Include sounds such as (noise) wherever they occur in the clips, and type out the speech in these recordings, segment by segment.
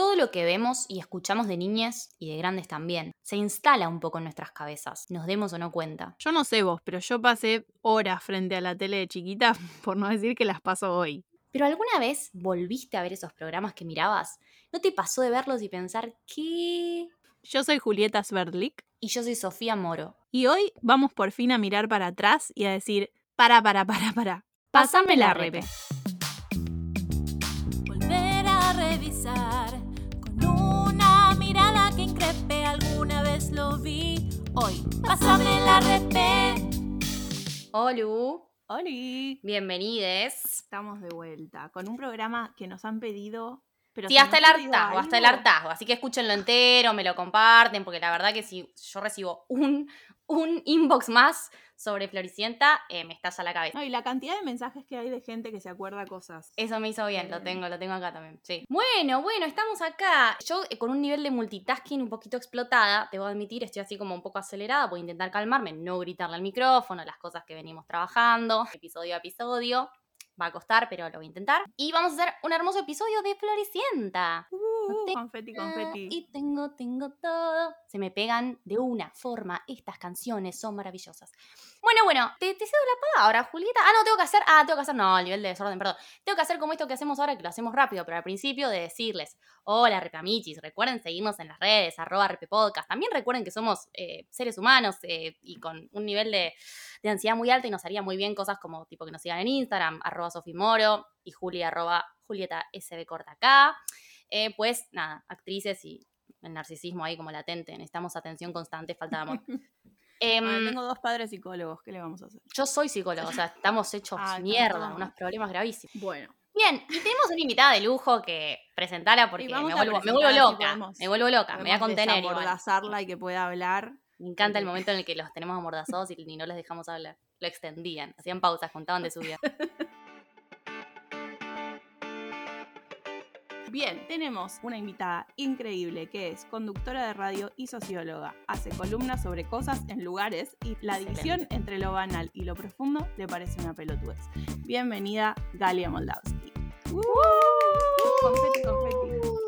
Todo lo que vemos y escuchamos de niñas y de grandes también se instala un poco en nuestras cabezas, nos demos o no cuenta. Yo no sé vos, pero yo pasé horas frente a la tele de chiquita, (laughs) por no decir que las paso hoy. ¿Pero alguna vez volviste a ver esos programas que mirabas? ¿No te pasó de verlos y pensar qué? Yo soy Julieta Sverdlik. Y yo soy Sofía Moro. Y hoy vamos por fin a mirar para atrás y a decir, para, para, para, para. Pásame la repe. Volver a revisar Lo vi. Hoy, pásame la repe. Olu, ¡Holi! bienvenides. Estamos de vuelta con un programa que nos han pedido. Pero Sí, hasta el hartazgo, hasta el hartazgo. Así que escúchenlo entero, me lo comparten, porque la verdad que si yo recibo un, un inbox más sobre Floricienta, eh, me estalla la cabeza. No, y la cantidad de mensajes que hay de gente que se acuerda cosas. Eso me hizo bien, lo Eh. tengo, lo tengo acá también. Sí. Bueno, bueno, estamos acá. Yo eh, con un nivel de multitasking un poquito explotada, te voy a admitir, estoy así como un poco acelerada, voy a intentar calmarme, no gritarle al micrófono, las cosas que venimos trabajando, episodio a episodio. Va a costar, pero lo voy a intentar. Y vamos a hacer un hermoso episodio de Floricienta. Uh, confeti, confeti. Y tengo, tengo todo. Se me pegan de una forma. Estas canciones son maravillosas. Bueno, bueno, te, te cedo la palabra, Julieta. Ah, no, tengo que hacer. Ah, tengo que hacer. No, a nivel de desorden, perdón. Tengo que hacer como esto que hacemos ahora, que lo hacemos rápido, pero al principio de decirles: Hola, repamichis. Recuerden seguirnos en las redes, arroba repepodcast. También recuerden que somos eh, seres humanos eh, y con un nivel de, ansiedad muy alta y nos haría muy bien cosas como tipo que nos sigan en Instagram, arroba sofimoro y juli, arroba julieta sb corta acá. Eh, pues nada, actrices y el narcisismo ahí como latente. Necesitamos atención constante, falta de amor. (laughs) Em, Bueno, tengo dos padres psicólogos, ¿qué le vamos a hacer? Yo soy psicóloga, o sea, estamos hechos Ah, mierda, unos problemas gravísimos. Bueno, Bien, y tenemos una invitada de lujo que presentala porque me vuelvo, me vuelvo si loca. podemos- me vuelvo loca, me voy a contener igual. desamordazarla y que pueda hablar. Me encanta el porque- momento en el que los tenemos amordazados y, y no les dejamos hablar. Lo extendían, hacían pausas, contaban de su vida. (laughs) Bien, tenemos una invitada increíble que es conductora de radio y socióloga. Hace columnas sobre cosas en lugares y la división entre lo banal y lo profundo le parece una pelotudez. Bienvenida, Galia Moldavsky. Uh, confeti, confeti.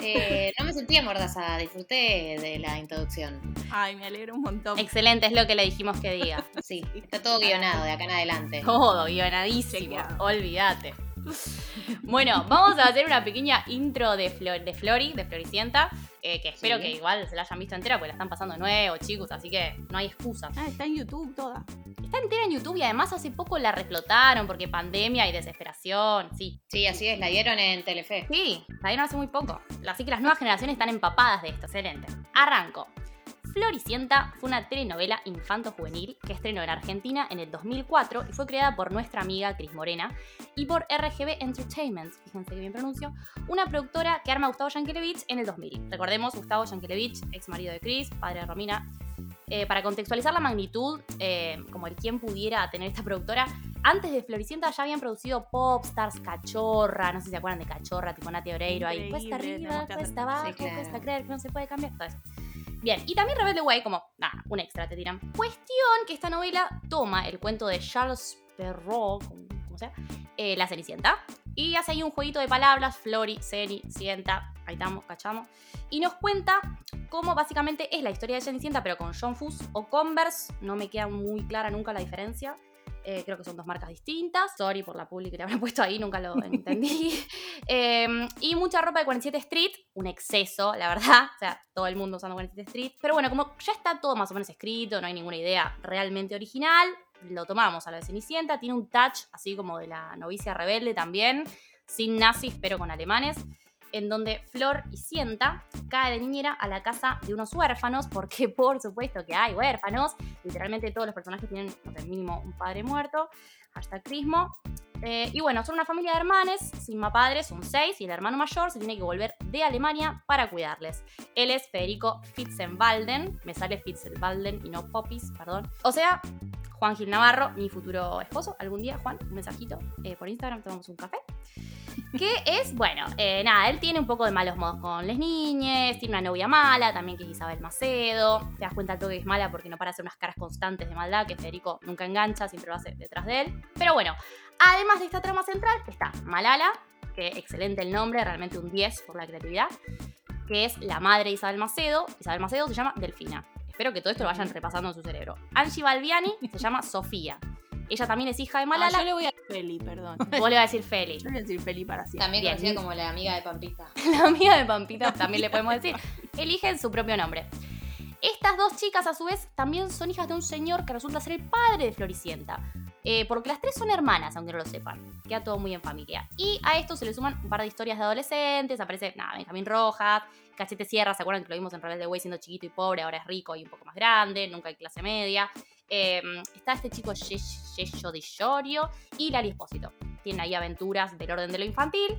Eh, no me sentí amordazada, disfruté de la introducción. Ay, me alegro un montón. Excelente, es lo que le dijimos que diga. Sí, (laughs) está todo guionado de acá en adelante. Todo, guionadísimo. Olvídate. (laughs) Bueno, vamos a hacer una pequeña intro de, Flor- de Flori, de Floricienta, eh, que espero Sí. que igual se la hayan visto entera, porque la están pasando de nuevo, chicos, así que no hay excusa. Ah, está en YouTube toda. Está entera en YouTube y además hace poco la reflotaron porque pandemia y desesperación, sí. Sí, así es, la dieron en Telefe. Sí, la dieron hace muy poco. Así que las nuevas generaciones están empapadas de esto, excelente. Arranco. Floricienta fue una telenovela infanto-juvenil que estrenó en Argentina en el 2004 y fue creada por nuestra amiga Cris Morena y por RGB Entertainment, fíjense que bien pronuncio, una productora que arma a Gustavo Yankelevich en el 2000. Recordemos, Gustavo Yankelevich, ex marido de Cris, padre de Romina. Eh, para contextualizar la magnitud, eh, como el quién pudiera tener esta productora, antes de Floricienta ya habían producido Popstars, Cachorra, no sé si se acuerdan de Cachorra, tipo Nati Oreiro, ahí cuesta arriba, cuesta hacer- abajo, sí, claro. cuesta creer que no se puede cambiar, todo eso. Bien, y también Rebelde Way como, nada, un extra te tiran. Cuestión que esta novela toma el cuento de Charles Perrault, como, sea, eh, La Cenicienta, y hace ahí un jueguito de palabras, Flori, Ceni, Cienta, ahí estamos, cachamos, y nos cuenta cómo básicamente es la historia de Cenicienta, pero con John Fuss o Converse, no me queda muy clara nunca la diferencia. Eh, creo que son dos marcas distintas. Sorry por la publi que le habrán (laughs) puesto ahí, nunca lo entendí. (laughs) Eh, y mucha ropa de 47 Street, un exceso, la verdad. O sea, todo el mundo usando 47 Street. Pero bueno, como ya está todo más o menos escrito, no hay ninguna idea realmente original, lo tomamos a la de Cenicienta. Tiene un touch así como de la novicia rebelde también, sin nazis, pero con alemanes. En donde Flor y Cienta cae de niñera a la casa de unos huérfanos, porque (laughs) por supuesto que hay huérfanos. Literalmente todos los personajes tienen, no sé, mínimo un padre muerto. Hashtag Crismo. Eh, y bueno, son una familia de hermanes, sin más padres, son seis, y el hermano mayor se tiene que volver de Alemania para cuidarles. Él es Federico Fitzenwalden, me sale Fitzenwalden y no Popis, perdón. O sea, Juan Gil Navarro, mi futuro esposo. Algún día, Juan, un mensajito eh, por Instagram, tomamos un café. Que es, bueno, eh, nada, él tiene un poco de malos modos con las niñas, tiene una novia mala, también que es Isabel Macedo. Te das cuenta todo que es mala porque no para hacer unas caras constantes de maldad que Federico nunca engancha, siempre lo hace detrás de él. Pero bueno, además de esta trama central está Malala, que excelente el nombre, realmente un 10 por la creatividad, que es la madre de Isabel Macedo. Isabel Macedo se llama Delfina. Espero que todo esto lo vayan repasando en su cerebro. Angie Balbiani (laughs) se llama Sofía. Ella también es hija de Ah, Malala. yo le voy a Feli, perdón. (laughs) Vos le vas a decir Feli. Yo le voy a decir Feli para siempre. También Bien. conocida como la amiga de Pampita. (laughs) la amiga de Pampita también le podemos decir, eligen su propio nombre. Estas dos chicas, a su vez, también son hijas de un señor que resulta ser el padre de Floricienta. Eh, porque las tres son hermanas, aunque no lo sepan. Queda todo muy en familia. Y a esto se le suman un par de historias de adolescentes. Aparece, nada, Benjamín Rojas, Cachete Sierra, ¿se acuerdan que lo vimos en Rebelde Way siendo chiquito y pobre? Ahora es rico y un poco más grande, nunca hay clase media. Eh, está este chico Ye- Yello Di Llorio y Lali Espósito. Tienen ahí aventuras del orden de lo infantil.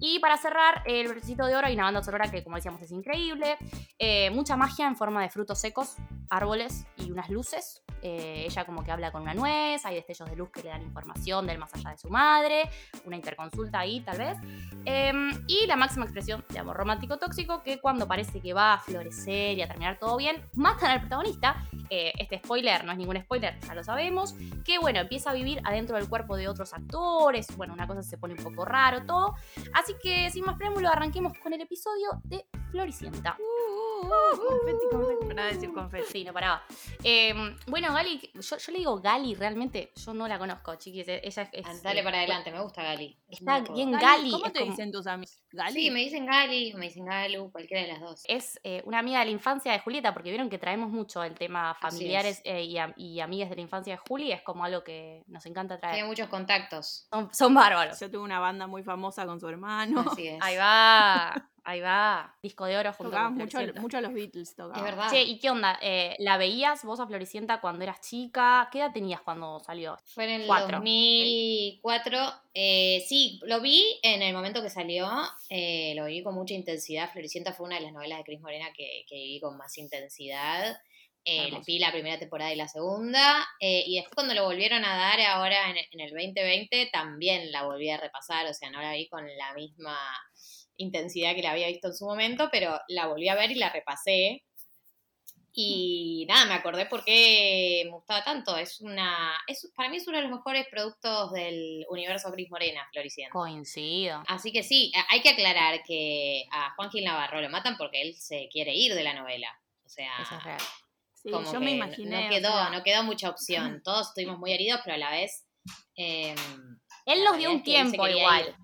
Y para cerrar, el Bracito de Oro y una banda sonora que, como decíamos, es increíble. Eh, mucha magia en forma de frutos secos, árboles y unas luces. Eh, ella como que habla con una nuez, hay destellos de luz que le dan información del más allá de su madre, una interconsulta ahí tal vez. Eh, y la máxima expresión de amor romántico tóxico que cuando parece que va a florecer y a terminar todo bien, matan al protagonista. Eh, este spoiler no es ningún spoiler, ya lo sabemos. Que bueno, empieza a vivir adentro del cuerpo de otros actores. Bueno, una cosa se pone un poco raro todo. Así que sin más preámbulo, arranquemos con el episodio de Floricienta. Uh, uh, confeti, confeti. Para decir confeti. Sí, no paraba. Eh, bueno, Gali, yo, yo le digo Gali, realmente yo no la conozco, chiquis. eh, Ella es. es- Dale eh, para adelante, me gusta Gali. Es Está bien. Gali. ¿Cómo te como- dicen tus amigos? ¿Gali? Sí, me dicen Gali, me dicen Galu, cualquiera de las dos. Es eh, una amiga de la infancia de Julieta, porque vieron que traemos mucho el tema familiares es. eh, y amigas de la infancia de Juli. Es como algo que nos encanta traer. Tiene muchos contactos. Son, son bárbaros. Yo tuve una banda muy famosa con su hermano. Así es. Ahí va, ahí va. Disco de oro junto con mucho, mucho a los Beatles. Tocaban. Es verdad. Che, ¿y qué onda? Eh, ¿La veías vos a Floricienta cuando eras chica? ¿Qué edad tenías cuando salió? Fue en el Cuatro. 2004. Eh, sí, lo vi en el momento que salió. eh, lo viví con mucha intensidad. Floricienta fue una de las novelas de Cris Morena que, que viví con más intensidad. Eh, vi la primera temporada y la segunda. eh, y después cuando lo volvieron a dar ahora en, en el 2020, también la volví a repasar. O sea, no la vi con la misma intensidad que la había visto en su momento, pero la volví a ver y la repasé. Y nada, me acordé por qué me gustaba tanto. Es una. Es, para mí es uno de los mejores productos del universo Gris Morena, Floricienta. Coincido. Así que sí, hay que aclarar que a Juan Gil Navarro lo matan porque él se quiere ir de la novela. O sea, Eso es real. Sí, como yo que me imaginé. no o quedó, sea, no quedó mucha opción. (clears throat) Todos estuvimos muy heridos, pero a la vez. eh, Él nos dio un tiempo igual. ir.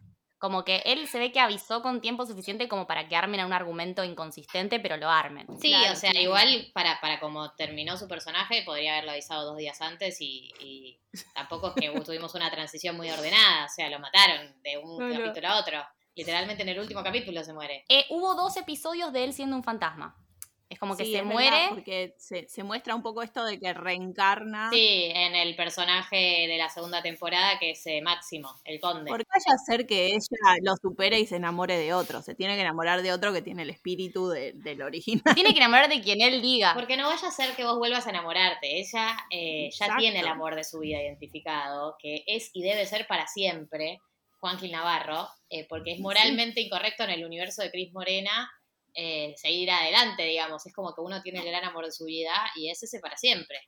Como que él se ve que avisó con tiempo suficiente como para que armen a un argumento inconsistente, pero lo armen. Sí, Claro, o sea, sí. igual para, para como terminó su personaje, podría haberlo avisado dos días antes y, y tampoco es que tuvimos una transición muy ordenada, o sea, lo mataron de un No, no. capítulo a otro. Literalmente en el último capítulo se muere. Eh, hubo dos episodios de él siendo un fantasma. Es como que sí, se verdad, muere. porque se, se muestra un poco esto de que reencarna. Sí, en el personaje de la segunda temporada que es eh, Máximo, el conde. Porque vaya a ser que ella lo supere y se enamore de otro. Se tiene que enamorar de otro que tiene el espíritu de- del original. Tiene que (laughs) enamorar de quien él diga. Porque no vaya a ser que vos vuelvas a enamorarte. Ella eh, ya tiene el amor de su vida identificado, que es y debe ser para siempre Juan Gil Navarro, eh, porque es moralmente incorrecto en el universo de Cris Morena eh, seguir adelante, digamos. Es como que uno tiene el gran amor de su vida y es ese para siempre.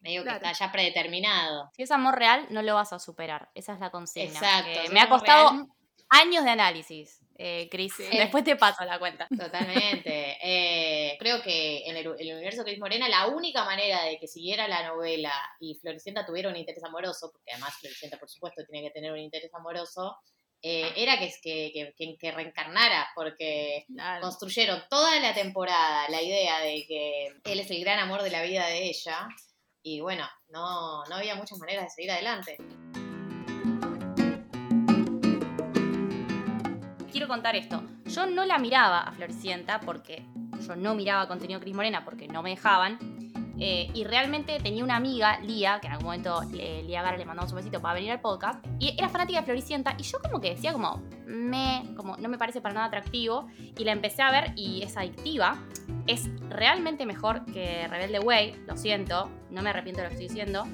Me digo Claro. que está ya predeterminado. Si es amor real, no lo vas a superar. Esa es la consigna. Exacto, si me ha costado real- años de análisis, eh, Chris. Sí. (laughs) Después te paso la cuenta. Totalmente. Eh, creo que en el, el universo de Cris Morena la única manera de que siguiera la novela y Floricienta tuviera un interés amoroso, porque además Floricienta por supuesto tiene que tener un interés amoroso, eh, era que, que, que, que- que reencarnara, porque Claro. construyeron toda la temporada la idea de que él es el gran amor de la vida de ella y bueno, no, no había muchas maneras de seguir adelante. Quiero contar esto. Yo no la miraba a Floricienta porque yo no miraba contenido Cris Morena porque no me dejaban. Eh, y realmente tenía una amiga, Lía, que en algún momento Lía Gara le mandamos un besito para venir al podcast, y era fanática de Floricienta, y yo como que decía como, me, como no me parece para nada atractivo, y la empecé a ver y es adictiva. Es realmente mejor que Rebelde Way, lo siento, no me arrepiento de lo que estoy diciendo.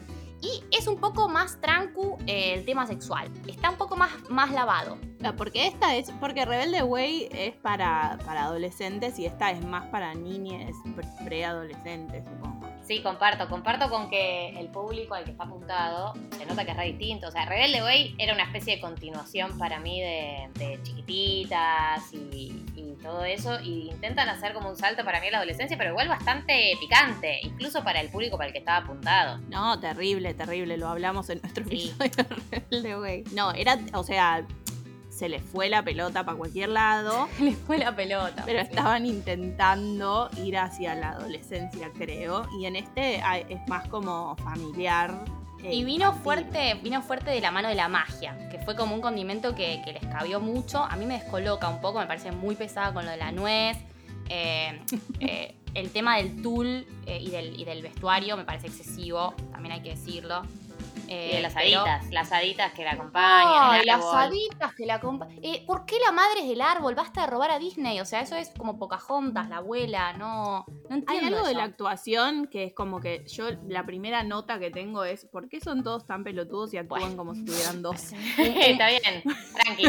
Y es un poco más trancu eh, el tema sexual. Está un poco más, más lavado. Porque esta es, porque Rebelde Way es para, para adolescentes y esta es más para niñes pre- preadolescentes, supongo. Sí, comparto, comparto con que el público al que está apuntado se nota que es re distinto. O sea, Rebelde Way era una especie de continuación para mí de, de chiquititas y, y todo eso. Y intentan hacer como un salto para mí a la adolescencia, pero igual bastante picante, incluso para el público para el que estaba apuntado. No, terrible, terrible. Lo hablamos en nuestro Sí. episodio de Rebelde Way. No, era, o sea, se les fue la pelota para cualquier lado, (laughs) Le fue la pelota. pero estaban intentando ir hacia la adolescencia, creo. Y en este es más como familiar. Y vino infantil. fuerte, vino fuerte de la mano de la magia, que fue como un condimento que, que les cabió mucho. A mí me descoloca un poco, me parece muy pesada con lo de la nuez. Eh, eh, (laughs) el tema del tul eh, y, del, y del vestuario me parece excesivo, también hay que decirlo. Eh, las pero- haditas, las haditas que la acompañan. Las haditas que la acompañan. Eh, ¿Por qué la madre es del árbol? Basta de robar a Disney. O sea, eso es como Pocahontas, la abuela. No, no Hay entiendo algo de la actuación que es como que yo, la primera nota que tengo es ¿por qué son todos tan pelotudos y actúan Bueno. como si tuvieran 12? (laughs) (laughs) Está bien, tranqui.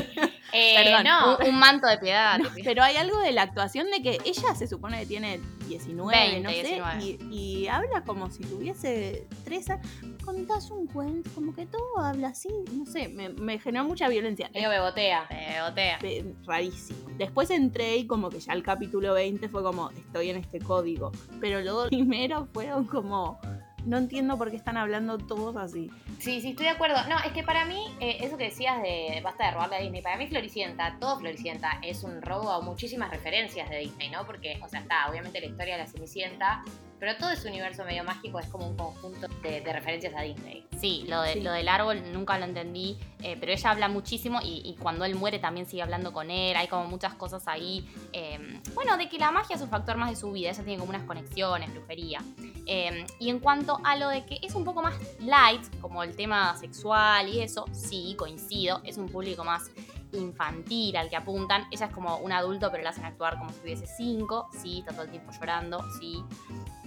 Eh, Perdón, no, Un, un manto de piedad. Pero hay algo de la actuación de que ella se supone que tiene 19, 20, no sé, 19. Y, y habla como si tuviese 3 años. Contás un cuento, como que todo habla así, no sé, me, me generó mucha violencia. medio bebotea. Pegotea. Eh, rarísimo. Después entré y como que ya el capítulo 20 fue como, estoy en este código. Pero luego (laughs) primero fueron como, no entiendo por qué están hablando todos así. Sí, sí, estoy de acuerdo. No, es que para mí, eh, eso que decías de basta de robarle a Disney, para mí Floricienta, todo Floricienta es un robo a muchísimas referencias de Disney, ¿no? Porque, o sea, está obviamente la historia de la Cenicienta, pero todo ese universo medio mágico es como un conjunto de, de referencias a Disney. Sí, lo, de- Sí. lo del árbol nunca lo entendí, eh, pero ella habla muchísimo y, y cuando él muere también sigue hablando con él, hay como muchas cosas ahí. eh, bueno, de que la magia es un factor más de su vida, ella tiene como unas conexiones, brujería. Eh, y en cuanto a lo de que es un poco más light, como el tema sexual y eso, sí, coincido, es un público más infantil al que apuntan. Ella es como un adulto, pero la hacen actuar como si tuviese cinco, sí, está todo el tiempo llorando, sí.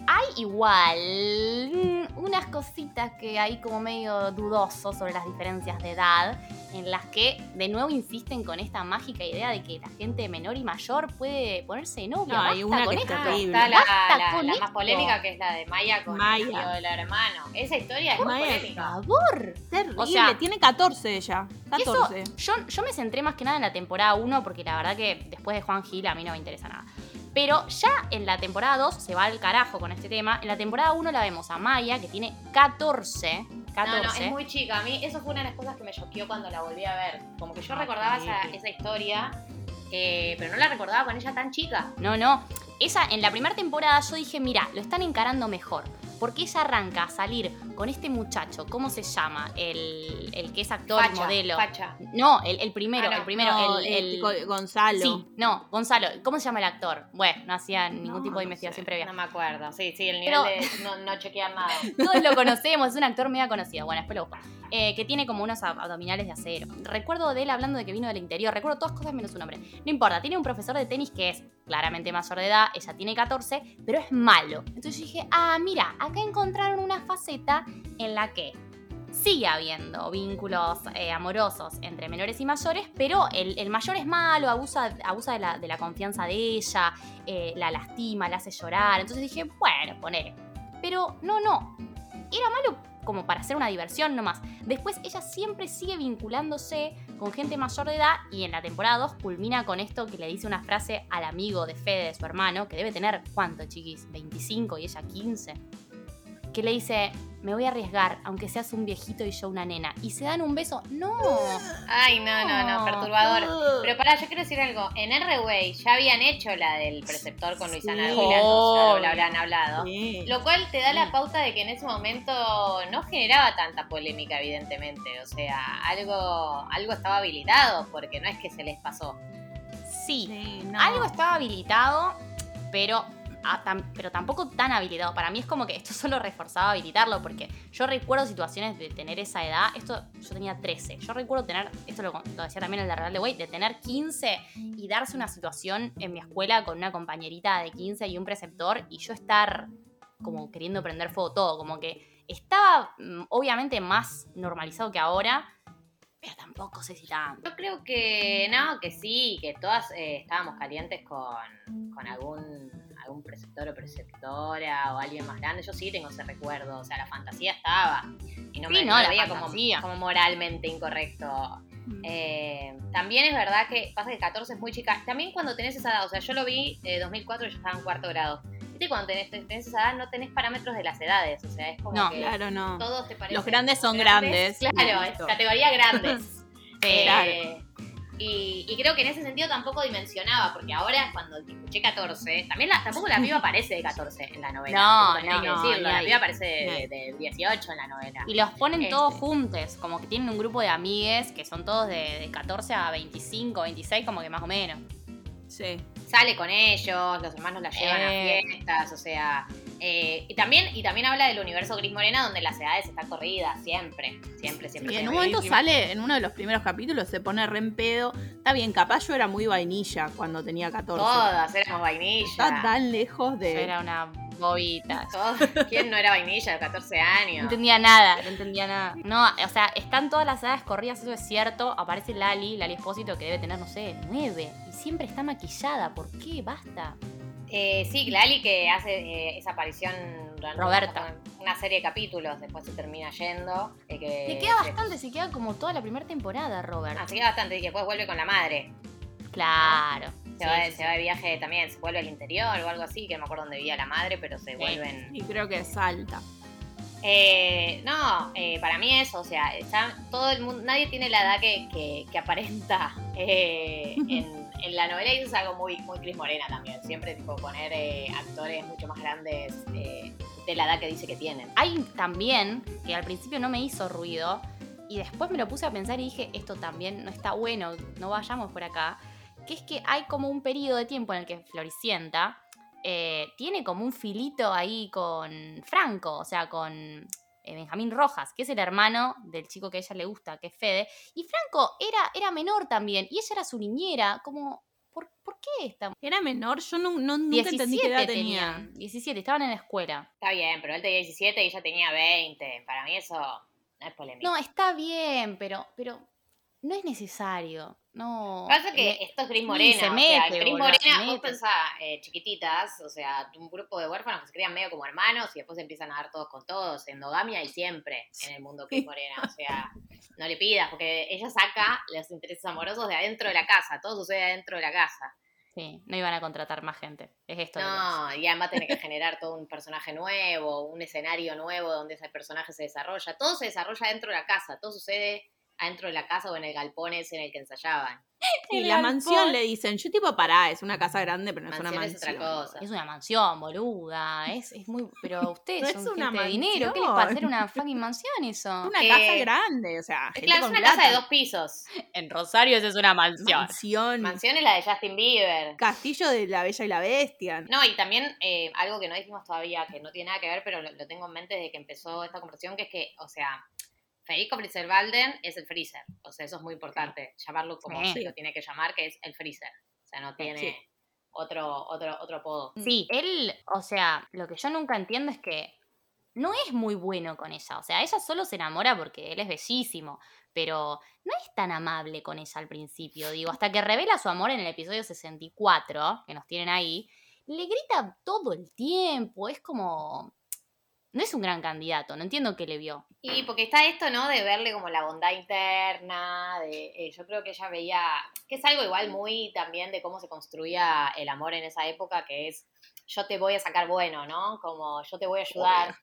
Hay igual mm, unas cositas que hay como medio dudoso sobre las diferencias de edad, en las que de nuevo insisten con esta mágica idea de que la gente menor y mayor puede ponerse de novia. No, hay una con que es esto. terrible. Está la, Basta la- con la más polémica que es la de Maya con Maya. el tío del hermano. Esa historia es muy Maya, Por polémica. favor. Terrible, O sea- tiene 14 ella. Y eso, 14. yo, yo me centré más que nada en la temporada 1 porque la verdad que después de Juan Gil a mí no me interesa nada. Pero ya en la temporada 2 se va al carajo con este tema. En la temporada 1 la vemos a Maya, que tiene 14. 14. No, no, es muy chica. A mí eso fue una de las cosas que me choqueó cuando la volví a ver. Como que yo recordaba esa, esa historia, eh, pero no la recordaba con ella tan chica. No, no. Ella, en la primera temporada yo dije, mira, lo están encarando mejor. Porque ella arranca a salir con este muchacho, ¿cómo se llama? El, el que es actor modelo. facha. No, el, el primero, Ah, no. el primero, No, el, el- Go- Gonzalo. Sí, no, Gonzalo. ¿Cómo se llama el actor? Bueno, no hacía ningún No, tipo de investigación sé. previa. No me acuerdo. Sí, sí, el nivel Pero- de no, no chequear nada. (laughs) Todos lo conocemos, es un actor mega conocido. Bueno, después lo. Eh, que tiene como unos ab- abdominales de acero. Recuerdo de él hablando de que vino del interior. Recuerdo todas cosas menos su nombre. No importa, tiene un profesor de tenis que es claramente mayor de edad. Ella tiene 14, pero es malo. Entonces yo dije, ah, mira, acá encontraron una faceta en la que sigue habiendo vínculos eh, amorosos entre menores y mayores, pero el, el mayor es malo, abusa, abusa de, la, de la confianza de ella, eh, la lastima, la hace llorar. Entonces dije, bueno, ponele. Pero no, no. Era malo como para hacer una diversión nomás. Después ella siempre sigue vinculándose con gente mayor de edad y en la temporada 2 culmina con esto que le dice una frase al amigo de Fede, de su hermano, que debe tener, ¿cuánto, chiquis? ¿25 y ella 15? Que le dice, me voy a arriesgar, aunque seas un viejito y yo una nena. Y se dan un beso. No. Ay, no, no, no, perturbador. Pero pará, yo quiero decir algo. En R-Way ya habían hecho la del preceptor con Luisana Sí. Dávila, no, ya Obvio. lo habrán hablado. Sí. Lo cual te da la pauta de que en ese momento no generaba tanta polémica, evidentemente. O sea, algo, algo estaba habilitado, porque no es que se les pasó. Sí. Sí, no. Algo estaba habilitado, pero, pero tampoco tan habilitado. Para mí es como que esto (laughs) solo reforzaba habilitarlo, porque yo recuerdo situaciones de tener esa edad. Esto yo tenía 13. Yo recuerdo tener, esto lo, lo decía también el de Real de Way, de tener 15 y darse una situación en mi escuela con una compañerita de 15 y un preceptor y yo estar como queriendo prender fuego todo. Como que estaba mm, obviamente más normalizado que ahora. pero tampoco sé si tanto. Yo creo que no, que sí, que todas eh, estábamos calientes con, con algún, algún preceptor o preceptora o alguien más grande. Yo sí tengo ese recuerdo, o sea, la fantasía estaba. Y no Sí, me no, la veía como, como moralmente incorrecto. Mm. Eh, también es verdad que pasa que 14 es muy chica. También cuando tenés esa edad, o sea, yo lo vi en 2004 y yo estaba en cuarto grado. Viste, cuando tenés, tenés esa edad no tenés parámetros de las edades, o sea, es como No, que Claro, no. todos te parecen Los grandes son grandes. Claro, es categoría grandes. (laughs) Sí, Eh, y, y creo que en ese sentido tampoco dimensionaba, porque ahora cuando escuché 14, también la, tampoco la piba parece de 14 en la novela. No, también hay que no, decirlo, la piba parece de, de 18 en la novela. Y los ponen Este. todos juntos, como que tienen un grupo de amigues que son todos de, de 14 a 25, 26, como que más o menos. Sale con ellos, los hermanos la llevan a eh. fiestas, o sea. Eh, y, también, y también habla del universo Gris Morena, donde las edades están corridas, siempre, siempre, siempre. Y en un momento sale, en uno de los primeros capítulos, se pone re en pedo. Está bien, capaz yo era muy vainilla cuando tenía 14. Todas éramos vainilla. Está tan lejos de. Yo era una bobita. ¿Quién no era vainilla de 14 años? No entendía nada, no entendía nada. No, o sea, están todas las edades corridas, eso es cierto. Aparece Lali, Lali Espósito, que debe tener, no sé, 9 siempre está maquillada. ¿Por qué? Basta. Eh, sí, Lali que hace eh, esa aparición durante Roberta. una serie de capítulos, después se termina yendo. eh, que Le queda se- bastante, se queda como toda la primera temporada, Robert. Ah, se queda bastante y después vuelve con la madre. Claro. Se, Sí, va, sí, se sí. va de viaje también, se vuelve al interior o algo así, que no me acuerdo dónde vivía la madre, pero se vuelven. Y creo que salta. Eh, no, eh, para mí eso, o sea, está todo el mundo, nadie tiene la edad que, que- que aparenta eh, (laughs) en, en la novela y eso es algo muy, muy Cris Morena también. Siempre tipo poner eh, actores mucho más grandes eh, de la edad que dice que tienen. Hay también, que al principio no me hizo ruido, y después me lo puse a pensar y dije, esto también no está bueno, no vayamos por acá, que es que hay como un periodo de tiempo en el que Floricienta eh, tiene como un filito ahí con Franco, o sea, con Benjamín Rojas, que es el hermano del chico que a ella le gusta, que es Fede, y Franco era, era menor también, y ella era su niñera, como... ¿Por, por qué esta Era menor, yo no, no- nunca entendí qué 17 edad tenía. tenían, 17, estaban en la escuela. Está bien, pero él tenía 17 y ella tenía 20. Para mí eso no es polémico. No, está bien, pero, pero no es necesario. No. Pasa que Le- esto es Gris Sí, Morena. se o mete, sea, Gris boluda, Morena, se vos pensás, eh, chiquititas, o sea, un grupo de huérfanos que se crían medio como hermanos y después empiezan a dar todos con todos, endogamia y siempre en el mundo Gris Morena. O sea, no le pidas, porque ella saca los intereses amorosos de adentro de la casa, todo sucede adentro de la casa. Sí, no iban a contratar más gente. Es esto. No, y además tiene que generar todo un personaje nuevo, un escenario nuevo donde ese personaje se desarrolla. Todo se desarrolla dentro de la casa, todo sucede adentro de la casa o en el galpón ese en el que ensayaban. (laughs) Y la galpón. mansión le dicen, yo tipo, pará, es una casa grande, pero no es una Mansión es otra cosa. Es una mansión, boluda. Es, es muy. Pero (laughs) ustedes No es son una gente de dinero. ¿Qué les pasa? hacer una fucking mansión eso? (laughs) Una Eh, casa grande, o sea, gente Claro, es con una casa plata. de dos pisos. En Rosario esa es una mansión. Mansión, Mansión es la de Justin Bieber. castillo de la Bella y la Bestia. No, y también eh, algo que no dijimos todavía, que no tiene nada que ver, pero lo, lo tengo en mente desde que empezó esta conversación, que es que, o sea, Federico Freezer-Walden es el freezer. O sea, eso es muy importante, llamarlo como Sí. se lo tiene que llamar, que es el freezer. O sea, no tiene Sí. otro, otro, otro apodo. Sí, él, o sea, lo que yo nunca entiendo es que no es muy bueno con ella. O sea, ella solo se enamora porque él es bellísimo, pero no es tan amable con ella al principio. Digo, hasta que revela su amor en el episodio 64, que nos tienen ahí, le grita todo el tiempo. Es como. No es un gran candidato, no entiendo qué le vio. Y porque está esto, ¿no? De verle como la bondad interna, de, eh, yo creo que ella veía, que es algo igual muy también de cómo se construía el amor en esa época, que es, yo te voy a sacar bueno, ¿no? Como yo te voy a ayudar,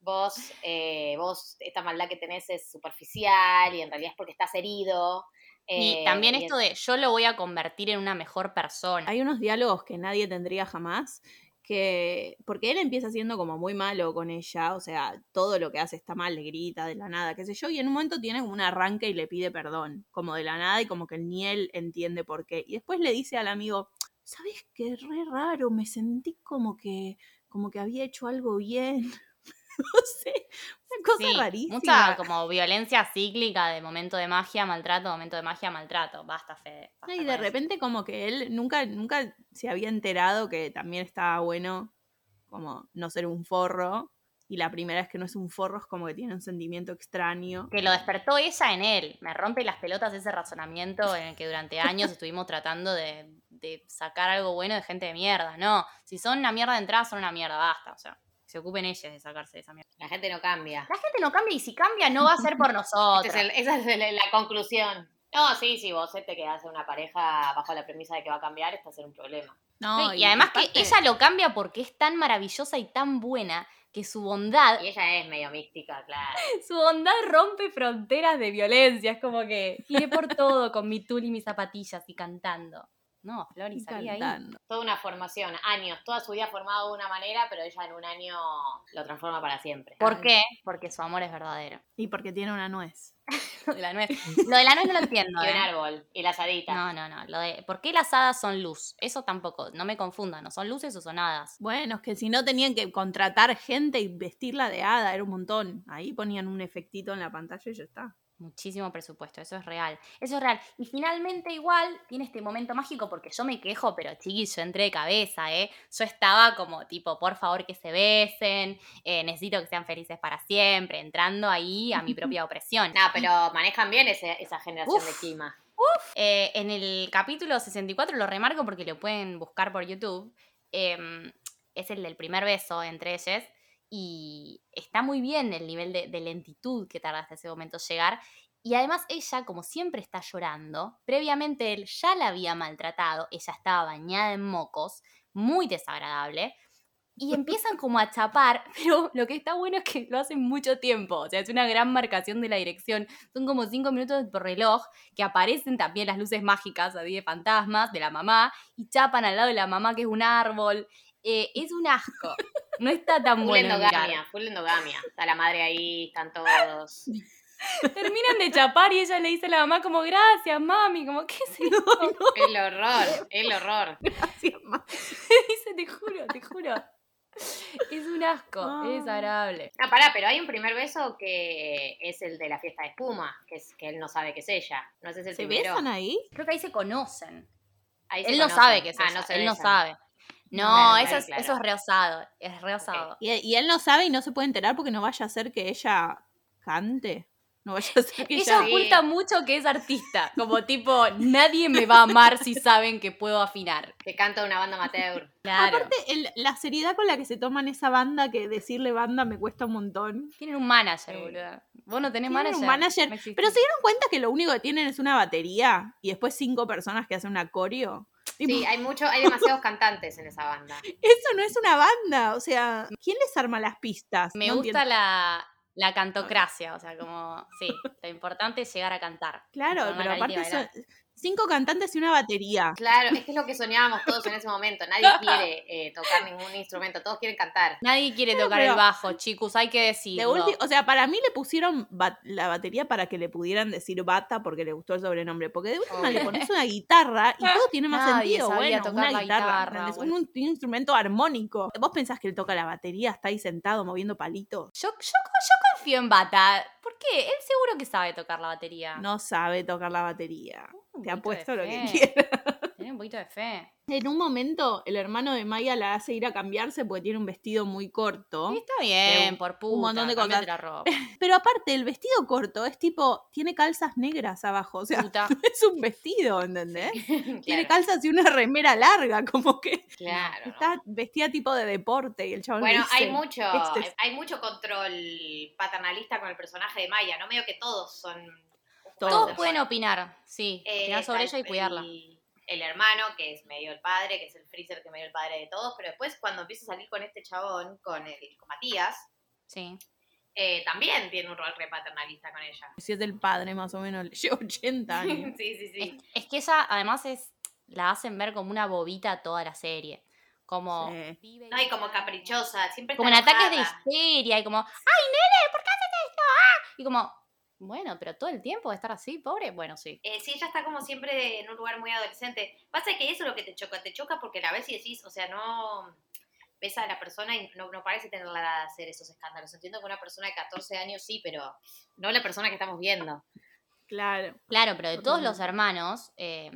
vos, eh, vos, esta maldad que tenés es superficial y en realidad es porque estás herido. Y eh, también y esto es- de yo lo voy a convertir en una mejor persona. Hay unos diálogos que nadie tendría jamás, que porque él empieza siendo como muy malo con ella, o sea, todo lo que hace está mal, le grita de la nada, qué sé yo, y en un momento tiene como un arranque y le pide perdón, como de la nada y como que ni él entiende por qué. Y después le dice al amigo, ¿sabes qué? Re raro, me sentí como que, como que había hecho algo bien. (laughs) no sé, una cosa Sí, rarísima. Mucha como violencia cíclica de momento de magia, maltrato, momento de magia, maltrato. Basta, Fede. basta y de eso. repente como que él nunca, nunca se había enterado que también estaba bueno como no ser un forro. Y la primera es que no es un forro, es como que tiene un sentimiento extraño. Que lo despertó ella en él. Me rompe las pelotas ese razonamiento en el que durante años estuvimos tratando de, de sacar algo bueno de gente de mierda. No, si son una mierda de entrada, son una mierda, basta. O sea, se ocupen ellas de sacarse de esa mierda. La gente no cambia. La gente no cambia y si cambia no va a ser por nosotros. (laughs) Este es el- esa es el- la conclusión. No, sí, si vos te quedás en una pareja bajo la premisa de que va a cambiar, está a ser un problema. No, y, además que ella lo cambia porque es tan maravillosa y tan buena que su bondad, Y ella es medio mística, claro. (laughs) su bondad rompe fronteras de violencia. Es como que iré por todo con mi tul y mis zapatillas y cantando. No, Flori, salí ahí. Toda una formación, años, toda su vida formada de una manera, pero ella en un año lo transforma para siempre. ¿Por qué? Porque su amor es verdadero. (laughs) Y porque tiene una nuez. Lo de la nuez, lo de la nuez no lo entiendo. (laughs) Y un ¿eh? árbol, y las haditas. No, no, no. Lo de, ¿Por qué las hadas son luz? Eso tampoco, no me confundan, ¿no son luces o son hadas? Bueno, es que si no tenían que contratar gente y vestirla de hada, era un montón. Ahí ponían un efectito en la pantalla y ya está. Muchísimo presupuesto, eso es real. Eso es real. Y finalmente igual tiene este momento mágico porque yo me quejo, pero chiquis, yo entré de cabeza, ¿eh? Yo estaba como tipo, por favor que se besen, eh, necesito que sean felices para siempre, entrando ahí a mi propia (laughs) opresión. No, pero manejan bien ese- esa generación Uf. de Kima. Eh, en el capítulo 64 lo remarco porque lo pueden buscar por YouTube. em, es el del primer beso entre ellos. Y está muy bien el nivel de, de lentitud que tarda hasta ese momento llegar. Y además ella, como siempre está llorando, previamente él ya la había maltratado, ella estaba bañada en mocos, muy desagradable. Y (laughs) empiezan como a chapar, (laughs) pero lo que está bueno es que lo hacen mucho tiempo, o sea, es una gran marcación de la dirección. Son como cinco minutos por reloj que aparecen también las luces mágicas, así de fantasmas, de la mamá, y chapan al lado de la mamá, que es un árbol. Eh, es un asco. No está tan (laughs) Full bueno. mirar. endogamia, full endogamia. Está la madre ahí, están todos. (laughs) Terminan de chapar y ella le dice a la mamá como, gracias, mami, como, ¿qué es (laughs) esto? El horror, el horror. Gracias, ma. dice, te juro, te juro. Es un asco, Ah. es desagradable. No, pará, pero hay un primer beso que es el de la fiesta de espuma, que es que él no sabe que es ella. No sé si es el ¿Se primero. besan ahí? Creo que ahí se conocen. Ahí se Él no conocen. sabe que es Ah, ella, no se él no sabe. No, Claro, eso, es, claro. eso es reosado, es reosado. Y, y él no sabe y no se puede enterar porque no vaya a ser que ella cante. No vaya a ser que Ella ella... Oculta mucho que es artista, como tipo, nadie me va a amar si saben que puedo afinar. Que canta una banda amateur. Claro. Aparte, el- la seriedad con la que se toman esa banda, que decirle banda me cuesta un montón. Tienen un manager, Sí. boludo. Vos no tenés Tienen manager. un manager, no. Pero se dieron cuenta que lo único que tienen es una batería y después cinco personas que hacen una coreo. Sí, hay mucho, hay demasiados cantantes en esa banda. (laughs) Eso no es una banda. O sea, ¿quién les arma las pistas? Me No gusta entiendo. la, la cantocracia, o sea, como, sí, lo importante es llegar a cantar. Claro, pero aparte son. Cinco cantantes y una batería. Claro, es que es lo que soñábamos todos en ese momento. Nadie (laughs) quiere eh, tocar ningún instrumento, todos quieren cantar. Nadie quiere tocar pero- el bajo, chicos, hay que De decirlo. ulti- o sea, para mí le pusieron ba- la batería para que le pudieran decir bata porque le gustó el sobrenombre. Porque de última le pones una guitarra y todo tiene más Nadie sentido. sabía Bueno, tocar una la guitarra. bueno. Un, un instrumento armónico. ¿Vos pensás que él toca la batería? Está ahí sentado moviendo palitos. Yo, yo, yo confío en Bata. ¿Por qué? Él seguro que sabe tocar la batería. No sabe tocar la batería. Te apuesto lo que fe. Un poquito de fe. En un momento, el hermano de Maya la hace ir a cambiarse porque tiene un vestido muy corto. Sí, está bien, por puta. un montón de cosas. la ropa. (laughs) Pero aparte, el vestido corto es tipo, tiene calzas negras abajo. O sea, Puta. (laughs) es un vestido, ¿entendés? (laughs) Tiene Claro, calzas y una remera larga, como que claro. ¿no? está vestida tipo de deporte y el chabón Bueno, hay mucho, "Este es hay mucho control paternalista con el personaje de Maya, ¿no? Medio que todos son... Todos pueden opinar, sí. Eh, opinar sobre ella y cuidarla. El, el hermano, que es medio el padre, que es el freezer, que es medio el padre de todos, pero después cuando empieza a salir con este chabón, con, el, con Matías, Sí. eh, también tiene un rol re paternalista con ella. Si es el padre, más o menos, le (laughs) lleva 80 años. (laughs) sí, sí, sí. Es, es que ella, además, es la hacen ver como una bobita toda la serie. Como. Sí. vive No, y como caprichosa, siempre Como en ataques de histeria y como, ¡ay, nene! ¿Por qué haces esto? ¡Ah! Y como, bueno, pero todo el tiempo de estar así, pobre. Bueno, sí. Eh, sí, ella está como siempre en un lugar muy adolescente. Pasa que eso es lo que te choca, te choca porque la ves y decís, o sea, no ves a la persona y no, no parece tener la edad de hacer esos escándalos. Entiendo que una persona de 14 años sí, pero no la persona que estamos viendo. Claro. Claro, pero de todos los hermanos, eh,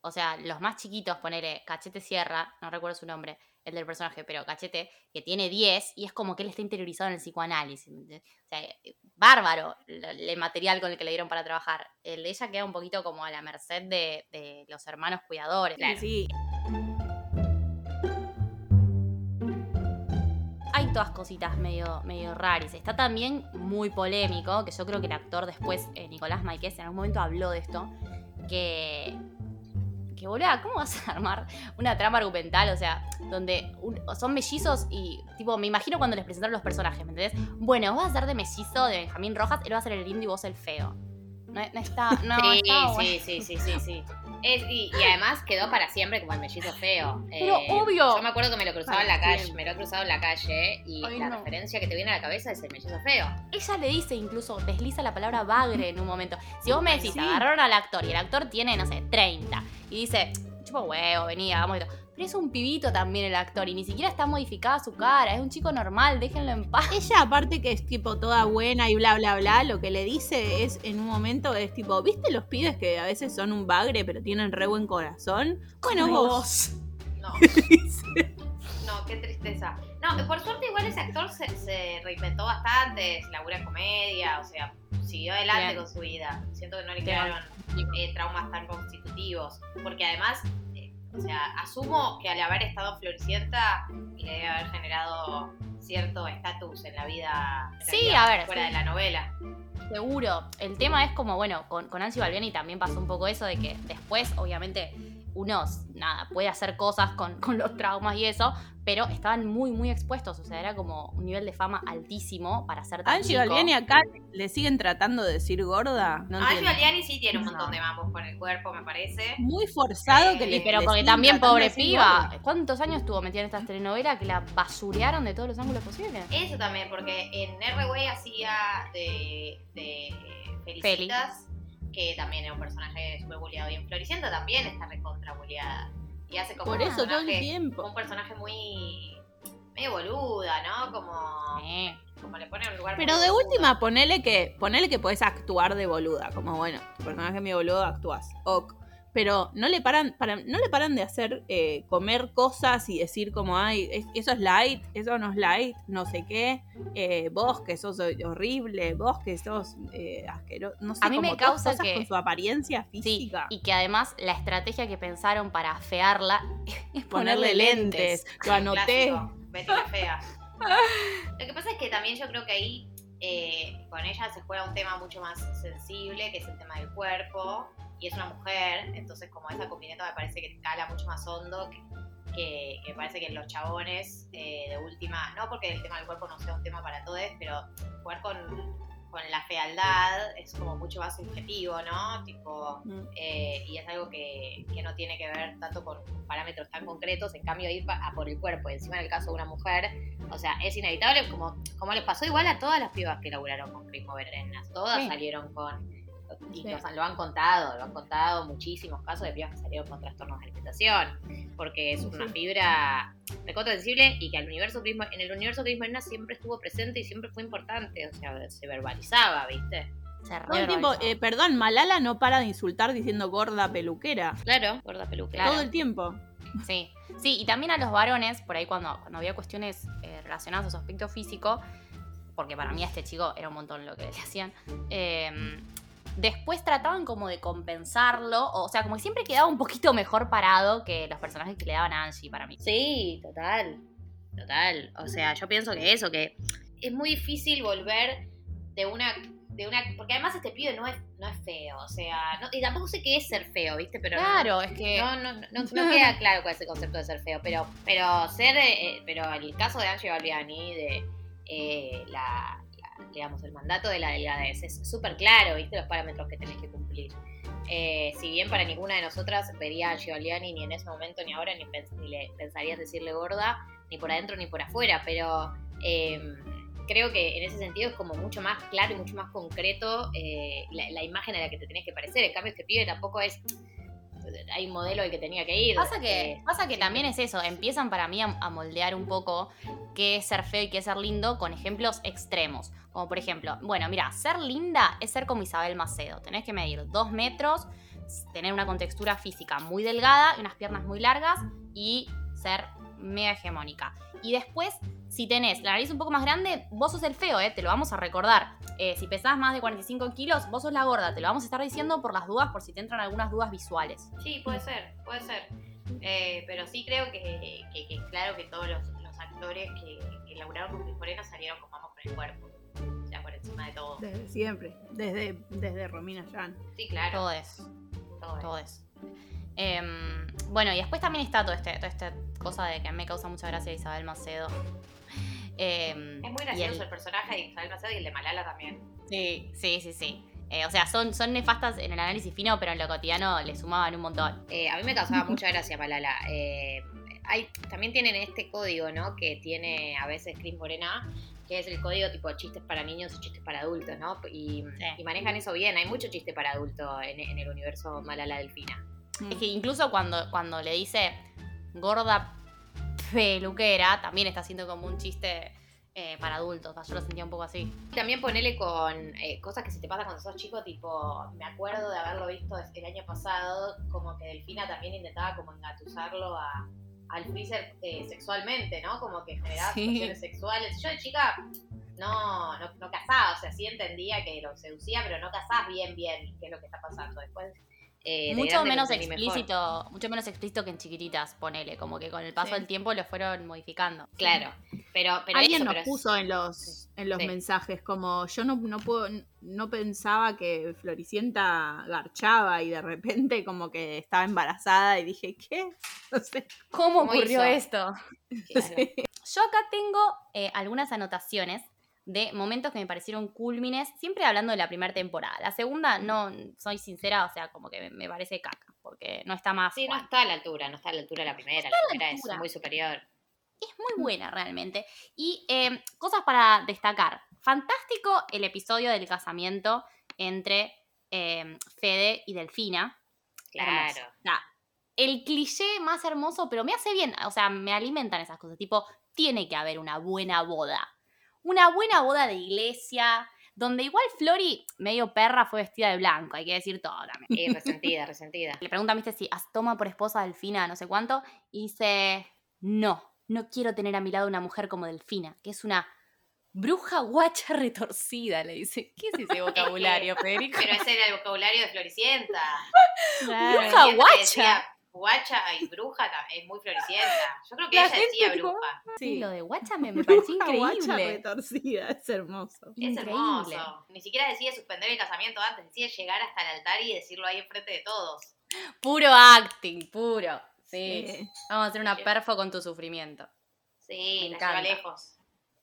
O sea, los más chiquitos, ponele Cachete Sierra, no recuerdo su nombre, el del personaje, pero Cachete, que tiene 10 y es como que él está interiorizado en el psicoanálisis. O sea, eh, bárbaro el, material con el que le dieron para trabajar. El de ella queda un poquito como a la merced de, de los hermanos cuidadores. Claro. Sí, Hay todas cositas medio, medio raras. Está también muy polémico, que yo creo que el actor después, eh, Nicolás Maiques, en algún momento habló de esto, que... Que boluda, ¿cómo vas a (laughs) armar una trama argumental? O sea, donde son mellizos y, tipo, me imagino cuando les presentaron los personajes, ¿me entendés? Bueno, vas a ser de mellizo de Benjamín Rojas, él va a ser el lindo y vos el feo. No, no está, no, sí, está bueno. sí, sí, sí, sí, sí. Es- y, y además quedó para siempre como el mellizo feo. Eh, Pero obvio. Yo me acuerdo que me lo cruzaba en la calle, me lo he cruzado en la calle y Ay, la no. referencia que te viene a la cabeza es el mellizo feo. Ella le dice incluso, desliza la palabra bagre en un momento. Si vos me decís, Sí. agarraron al actor y el actor tiene, no sé, 30 y dice, chupo huevo, vení, hagamos esto. Pero es un pibito también el actor y ni siquiera está modificada su cara, es un chico normal, déjenlo en paz. Ella, aparte que es tipo toda buena y bla, bla, bla, lo que le dice es en un momento es tipo, ¿viste los pibes que a veces son un bagre pero tienen re buen corazón? Bueno, vos. No, (laughs) no, qué tristeza. No, por suerte igual ese actor se, se reinventó bastante, se labura en comedia, o sea, siguió adelante Bien. con su vida. Siento que no le quedaron eh, traumas tan constitutivos, porque además, o sea, asumo que al haber estado en Floricienta le debe haber generado cierto estatus en la vida, en Sí, a ver, fuera sí. de la novela. Seguro. El tema es como, bueno, con, con Angie Balbiani también pasó un poco eso de que después, obviamente, uno, nada, puede hacer cosas con, con los traumas y eso, pero estaban muy, muy expuestos. O sea, era como un nivel de fama altísimo para ser tan Angie. Balbiani acá le siguen tratando de decir gorda. No Angie. Baliani sí tiene un No. montón de mambos con el cuerpo, me parece. Muy forzado que Sí, le Pero porque también, pobre piba. ¿cuántos años estuvo metida en estas telenovelas que la basurearon de todos los ángulos posibles? Eso también, porque en R-Way hacía de, de Felicitas, que también era un personaje súper bulleado. Y en Floricienta también está recontra bulleada. Y hace como Por un eso todo el personaje- tiempo. Un personaje muy. medio boluda, ¿no? Como. Eh, Como le pone un lugar. Pero de boludo. última, ponele que, ponele que podés actuar de boluda. Como bueno, tu personaje es mi boludo, actúas. Ok. Pero no le paran, para, no le paran de hacer eh, comer cosas y decir como, ay, es- eso es light, eso no es light, no sé qué. eh, vos que sos horrible, vos que sos eh, asqueroso. No sé, A mí como me causa cosas que- con su apariencia sí, física. y que además la estrategia que pensaron para afearla (laughs) es ponerle lentes. Lo anoté. Clásico, Betty la fea. Lo que pasa es que también yo creo que ahí eh, con ella se juega un tema mucho más sensible, que es el tema del cuerpo, y es una mujer, entonces como esa combineta me parece que cala mucho más hondo, que, que, que parece que los chabones eh, de última, no porque el tema del cuerpo no sea un tema para todos, pero jugar con, con la fealdad es como mucho más subjetivo, ¿no? Tipo, Mm. eh, y es algo que, que no tiene que ver tanto con parámetros tan concretos, en cambio ir a por el cuerpo, encima en el caso de una mujer, o sea, es inevitable, como, como les pasó igual a todas las pibas que laburaron con Cris Moverenas, todas Sí. salieron con, y Sí. nos- lo han contado, lo han contado muchísimos casos de pibas que salieron con trastornos de alimentación, porque es una fibra recontra sensible y que al universo en el universo Cris Morenas siempre estuvo presente y siempre fue importante, o sea, se verbalizaba, ¿viste? se Todo el tiempo, eh, perdón, Malala no para de insultar diciendo gorda peluquera. Claro, gorda. Claro. Todo el tiempo. Sí, sí, y también a los varones, por ahí cuando, cuando había cuestiones eh, relacionadas a su aspecto físico, porque para mí a este chico era un montón lo que le hacían, eh, después trataban como de compensarlo, o sea, como que siempre quedaba un poquito mejor parado que los personajes que le daban a Angie para mí. Sí, total. Total. O sea, yo pienso que eso, que es muy difícil volver de una. De una porque además este pibe no es, no es feo. O sea, no- y tampoco sé qué es ser feo, ¿viste? Pero no- Claro, es que... No, no, no, queda (laughs) claro cuál es el concepto de ser feo, pero, pero ser, eh, pero el caso de Angie Balbiani, de eh, digamos, el mandato de la delgadez, es súper claro, viste los parámetros que tenés que cumplir. Eh, si bien para ninguna de nosotras vería a Angie Balbiani ni en ese momento ni ahora, ni, pens- ni le pensarías decirle gorda, ni por adentro ni por afuera, pero eh, creo que en ese sentido es como mucho más claro y mucho más concreto eh, la, la imagen a la que te tenés que parecer. En cambio, este pibe tampoco es hay un modelo al que tenía que ir. Pasa que, eh, pasa que sí. también es eso, empiezan para mí a, a moldear un poco qué es ser feo y qué es ser lindo con ejemplos extremos. Como por ejemplo, bueno, mira, ser linda es ser como Isabel Macedo. Tenés que medir dos metros, tener una contextura física muy delgada y unas piernas muy largas y ser mega hegemónica. Y después, si tenés la nariz un poco más grande, vos sos el feo, ¿eh? te lo vamos a recordar. Eh, si pesás más de 45 kilos, vos sos la gorda, te lo vamos a estar diciendo por las dudas, por si te entran algunas dudas visuales. Sí, puede ser, puede ser. Eh, pero sí creo que, que, que claro que todos los, los actores que, que laburaron con Cris Morena salieron con vamos por el cuerpo. O sea, por encima de todo. Desde siempre, desde, desde Romina Yan. Sí, claro. Todo es. todo es. Todo es. Em, bueno, y después también está todo este, toda esta cosa de que me causa mucha gracia Isabel Macedo. Em, Es muy gracioso el- el, personaje de Isabel Macedo y el de Malala también. Sí, sí, sí, sí. Eh, o sea, son, son nefastas en el análisis fino, pero en lo cotidiano le sumaban un montón. Eh, a mí me causaba mucha gracia Malala. Eh, hay, también tienen este código, ¿no? Que tiene a veces Cris Morena, que es el código tipo chistes para niños y chistes para adultos, ¿no? Y, Sí. y manejan eso bien. Hay mucho chiste para adultos en, en el universo Malala Delfina. Es que incluso cuando, cuando le dice gorda peluquera, también está haciendo como un chiste eh, para adultos. Yo lo sentía un poco así. También ponele con eh, cosas que se te pasan cuando sos chico, tipo, me acuerdo de haberlo visto el año pasado, como que Delfina también intentaba como engatusarlo a, al freezer eh, sexualmente, ¿no? Como que generaba Sí. situaciones sexuales. Yo de chica no, no, no casaba, o sea, sí entendía que lo seducía, pero no casás bien, bien qué es lo que está pasando. Después, eh, mucho menos mejor. explícito, mucho menos explícito que en chiquititas, ponele, como que con el paso Sí. del tiempo lo fueron modificando. Claro, pero, pero Alguien eso, nos pero puso en los, en los Sí. mensajes como yo no, no puedo, no pensaba que Floricienta garchaba y de repente como que estaba embarazada y dije, ¿qué? (laughs) No sé. ¿Cómo ¿Cómo ocurrió hizo? esto? claro. (laughs) Yo acá tengo eh, algunas anotaciones de momentos que me parecieron cúlmines, siempre hablando de la primera temporada. La segunda, no, soy sincera, o sea, como que me, parece caca, porque no está más. Sí, no está a la altura, no está a la altura de la primera, la primera es muy superior. es muy buena realmente. Y eh, cosas para destacar. Fantástico el episodio del casamiento entre eh, Fede y Delfina. Claro. El cliché más hermoso, pero me hace bien, o sea, me alimentan esas cosas. Tipo, tiene que haber una buena boda. Una buena boda de iglesia, donde igual Flori, medio perra, fue vestida de blanco, hay que decir todo también. Y resentida, resentida. Le preguntan, viste, si as- toma por esposa a Delfina, no sé cuánto, y dice, no, no quiero tener a mi lado una mujer como Delfina, que es una bruja guacha retorcida, le dice. ¿Qué es ese (laughs) vocabulario, Federico? Pero ese era el vocabulario de Floricienta. (laughs) Bruja guacha. Guacha y bruja es muy Floricienta. Yo creo que La ella decía bruja. Sí, lo de guacha (laughs) me, me pareció Bruja guacha increíble. retorcida, es hermoso. Es Increíble. hermoso. Ni siquiera decide suspender el casamiento antes, decide llegar hasta el altar y decirlo ahí enfrente de todos. Puro acting, puro. Sí. Sí. Vamos a hacer una perfo con tu sufrimiento. Sí, Me la lleva encanta. lejos.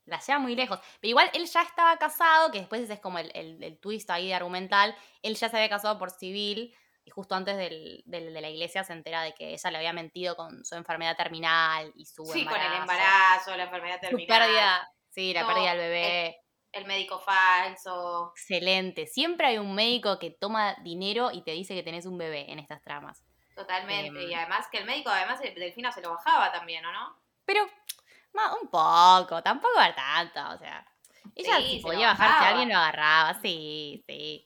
La lleva muy lejos. Pero igual él ya estaba casado, que después ese es como el, el- el twist ahí de argumental. Él ya se había casado por civil y justo antes del, del- de la iglesia se entera de que ella le había mentido con su enfermedad terminal y su Sí, embarazo. con el embarazo, la enfermedad Su terminal. pérdida. Sí, la No, pérdida del bebé. El médico falso. Excelente. Siempre hay un médico que toma dinero y te dice que tenés un bebé en estas tramas. Totalmente. Em. y además que el médico, además, el Delfina se lo bajaba también, ¿o no? Pero, un poco, tampoco era tanto, o sea. Ella Sí, si se podía bajarse a alguien lo agarraba, sí, sí.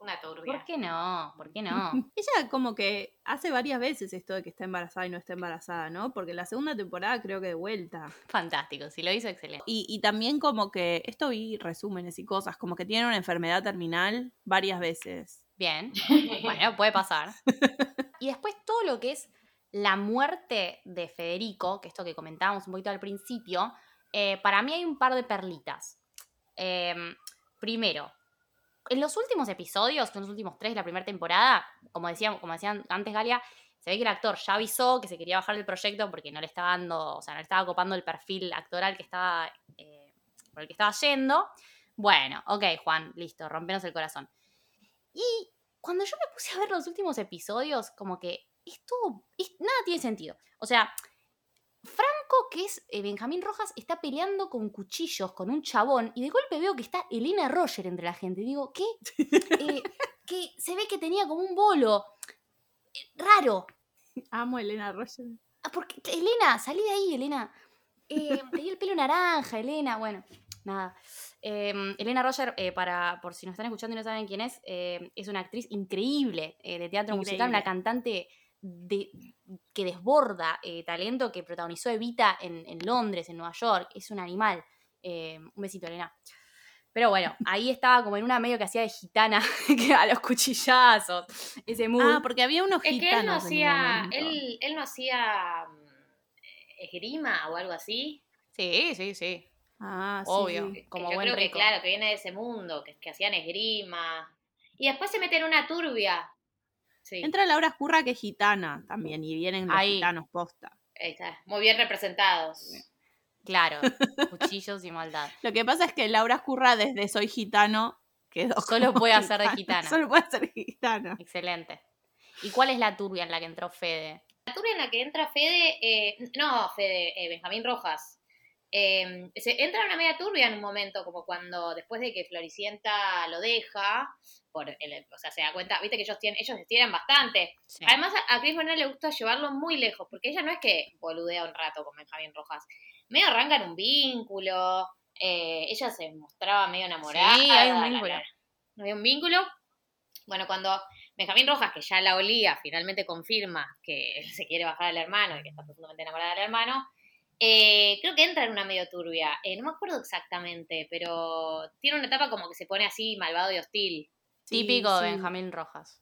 Una turbia. ¿Por qué no? ¿Por qué no? (laughs) Ella como que hace varias veces esto de que está embarazada y no está embarazada, ¿no? Porque la segunda temporada creo que de vuelta. Fantástico, si lo hizo excelente. Y, y también como que, esto vi resúmenes y cosas, como que tiene una enfermedad terminal varias veces. Bien, (laughs) bueno, puede pasar. Y después todo lo que es la muerte de Federico, que esto que comentábamos un poquito al principio, eh, para mí hay un par de perlitas. Em, primero, en los últimos episodios, son los últimos tres de la primera temporada, como decían, como decían antes Galia, se ve que el actor ya avisó que se quería bajar del proyecto porque no le estaba dando, o sea, no le estaba copando el perfil actoral que estaba, eh, por el que estaba yendo. Bueno, ok, Juan, listo, rompenos el corazón. Y cuando yo me puse a ver los últimos episodios, como que esto, es- nada tiene sentido. O sea, Franco, que es eh, Benjamín Rojas, está peleando con cuchillos con un chabón y de golpe veo que está Elena Roger entre la gente. Digo, ¿qué? (laughs) Eh, que se ve que tenía como un bolo. Eh, raro. Amo a Elena Roger. Ah, porque, Elena, salí de ahí, Elena. Tenía el pelo naranja, Elena. Bueno, nada. Eh, Elena Roger, para, por si nos están escuchando y no saben quién es, es una actriz increíble de teatro musical, una cantante de- que desborda eh, talento, que protagonizó Evita en, en Londres, en Nueva York. Es un animal. Eh, un besito, Elena. Pero bueno, (laughs) ahí estaba como en una medio que hacía de gitana, (laughs) que a los cuchillazos. Ese mood. Ah, porque había unos Es que él no gitanos hacía, él, él no hacía mm, esgrima o algo así. Sí, sí, sí. Ah, sí, Obvio. sí. Como yo buen creo rico. que claro, que viene de ese mundo, que, que hacían esgrima. Y después se mete en una turbia. Sí, Entra Laura Escurra que es gitana también, y vienen los Ahí. gitanos posta. ahí está. Muy bien representados. Claro, (laughs) cuchillos y maldad. Lo que pasa es que Laura Escurra desde Soy Gitano quedó Solo como puede hacer de gitana. Solo puede hacer gitana. Excelente. ¿Y cuál es la turbia en la que entró Fede? La turbia en la que entra Fede, eh, no, Fede, eh, Benjamín Rojas. Eh, se entra en una media turbia en un momento, como cuando después de que Floricienta lo deja, por el, o sea, se da cuenta, viste que ellos tienen, ellos estiran bastante. Sí. Además, a, a Cris Morena le gusta llevarlo muy lejos, porque ella no es que boludea un rato con Benjamín Rojas. Medio arrancan un vínculo, eh, ella se mostraba medio enamorada. Sí, hay un la- vínculo. la- no hay un vínculo. Bueno, cuando Benjamín Rojas, que ya la olía, finalmente confirma que se quiere bajar al hermano y que está profundamente enamorada del hermano, eh, creo que entra en una medio turbia. Eh, no me acuerdo exactamente, pero tiene una etapa como que se pone así malvado y hostil. Sí, Típico de sí. Benjamín Rojas.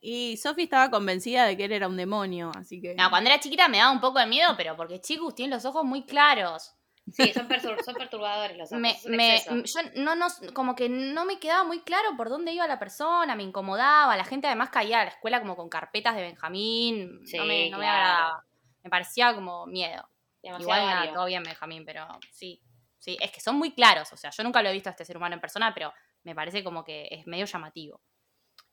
Y Sophie estaba convencida de que él era un demonio, así que. No, cuando era chiquita me daba un poco de miedo, pero porque chicos tienen los ojos muy claros. Sí, son, pertur- son perturbadores los ojos. Me, me- yo no, no, como que no me quedaba muy claro por dónde iba la persona, me incomodaba. La gente además caía a la escuela como con carpetas de Benjamín. Sí, no me, no me agradaba. Me parecía como miedo. Demasiado Igual nada, todo bien Benjamín, pero sí. Sí, es que son muy claros. O sea, yo nunca lo he visto a este ser humano en persona, pero me parece como que es medio llamativo.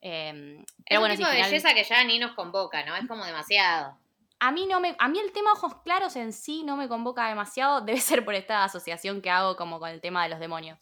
Eh, Es pero un tipo de belleza que ya ni nos convoca, ¿no? Es como demasiado. A mí no me, a mí el tema ojos claros en sí no me convoca demasiado, (laughs) debe ser por esta asociación que hago como con el tema de los demonios.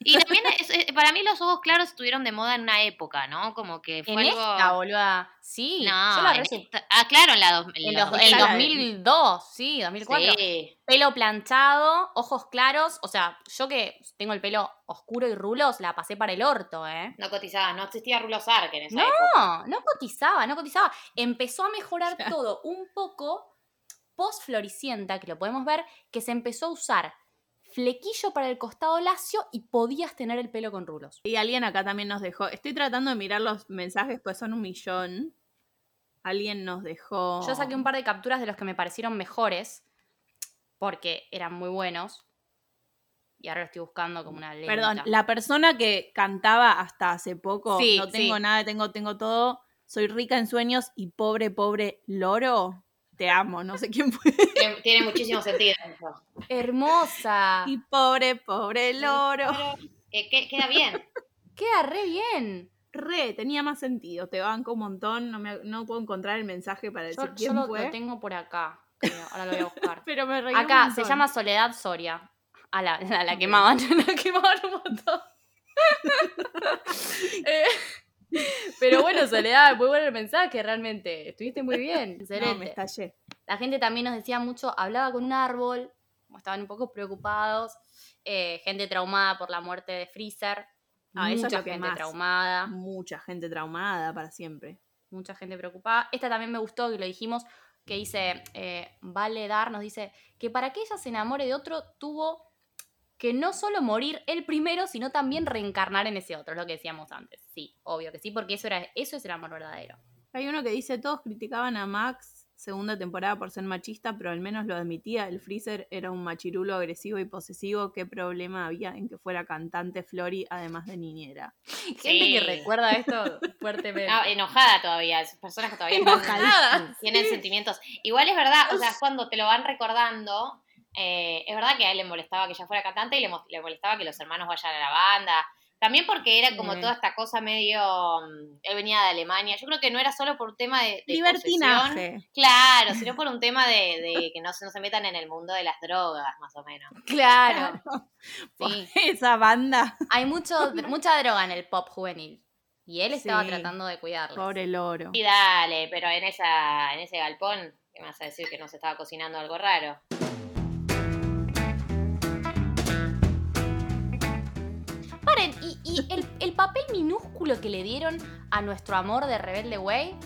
Y también, es- es- para mí los ojos claros estuvieron de moda en una época, ¿no? Como que fue En algo... esta, boluda. Sí, no, yo la en esta- Ah, claro, en la dos, en, los los- en 2000. 2002, sí, 2004. Sí. Pelo planchado, ojos claros, o sea, yo que tengo el pelo oscuro y rulos, la pasé para el orto, ¿eh? No cotizaba, no existía Rulo Sark en esa No, época. no cotizaba, no cotizaba. Empezó a mejorar todo un poco post Floricienta, que lo podemos ver, que se empezó a usar flequillo para el costado lacio y podías tener el pelo con rulos. Y alguien acá también nos dejó. Estoy tratando de mirar los mensajes, pues son un millón. Alguien nos dejó. Yo saqué un par de capturas de los que me parecieron mejores, porque eran muy buenos. Y ahora lo estoy buscando como una lenta. Perdón, la persona que cantaba hasta hace poco, Sí, no tengo sí. nada, tengo, tengo todo, soy rica en sueños y pobre, pobre loro, te amo, no sé quién fue. Tiene, tiene muchísimo sentido eso. Hermosa. Y pobre, pobre loro. Eh, que- queda bien. Queda re bien. Re, tenía más sentido, te banco un montón, no, me, no puedo encontrar el mensaje para decir Yo, yo quién lo, fue. lo tengo por acá. creo. Ahora lo voy a buscar. (laughs) Pero me reí un Acá se llama Soledad Soria. A la, a la Ok. quemaban, (laughs) la quemaban un montón. (laughs) Eh, pero bueno, Soledad, muy bueno el mensaje, realmente. Estuviste muy bien. (laughs) No, Excelente. me estallé. La gente también nos decía mucho, hablaba con un árbol, como estaban un poco preocupados. eh, gente traumada por la muerte de Freezer. Ah, mucha gente más. traumada. Mucha gente traumada para siempre. mucha gente preocupada. Esta también me gustó, que lo dijimos, que dice, eh, Vale Dar nos dice que para que ella se enamore de otro tuvo que no solo morir él primero, sino también reencarnar en ese otro, es lo que decíamos antes. Sí, obvio que sí, porque eso, era, eso es el amor verdadero. Hay uno que dice, todos criticaban a Max segunda temporada por ser machista, pero al menos lo admitía, el Freezer era un machirulo agresivo y posesivo, ¿qué problema había en que fuera cantante Flori además de niñera? (laughs) Gente Sí. que recuerda esto (laughs) fuertemente. No, enojada todavía, personas que todavía están- Enojada. tienen sentimientos. Igual es verdad, o sea, es cuando te lo van recordando, eh, es verdad que a él le molestaba que ella fuera cantante y le, le molestaba que los hermanos vayan a la banda. También porque era como toda esta cosa medio. mm, Él venía de Alemania. Yo creo que no era solo por un tema de. de posesión. Libertinaje. Claro, sino por un tema de, de que no se, no se metan en el mundo de las drogas, más o menos. Claro. (laughs) Sí. Esa banda. Hay mucho, mucha droga en el pop juvenil. Y él estaba Sí. tratando de cuidarla. Pobre loro. Y dale, pero en esa en ese galpón, ¿qué me vas a decir que no se estaba cocinando algo raro? Paren. Y, y el, el papel minúsculo que le dieron a nuestro amor de Rebelde Way.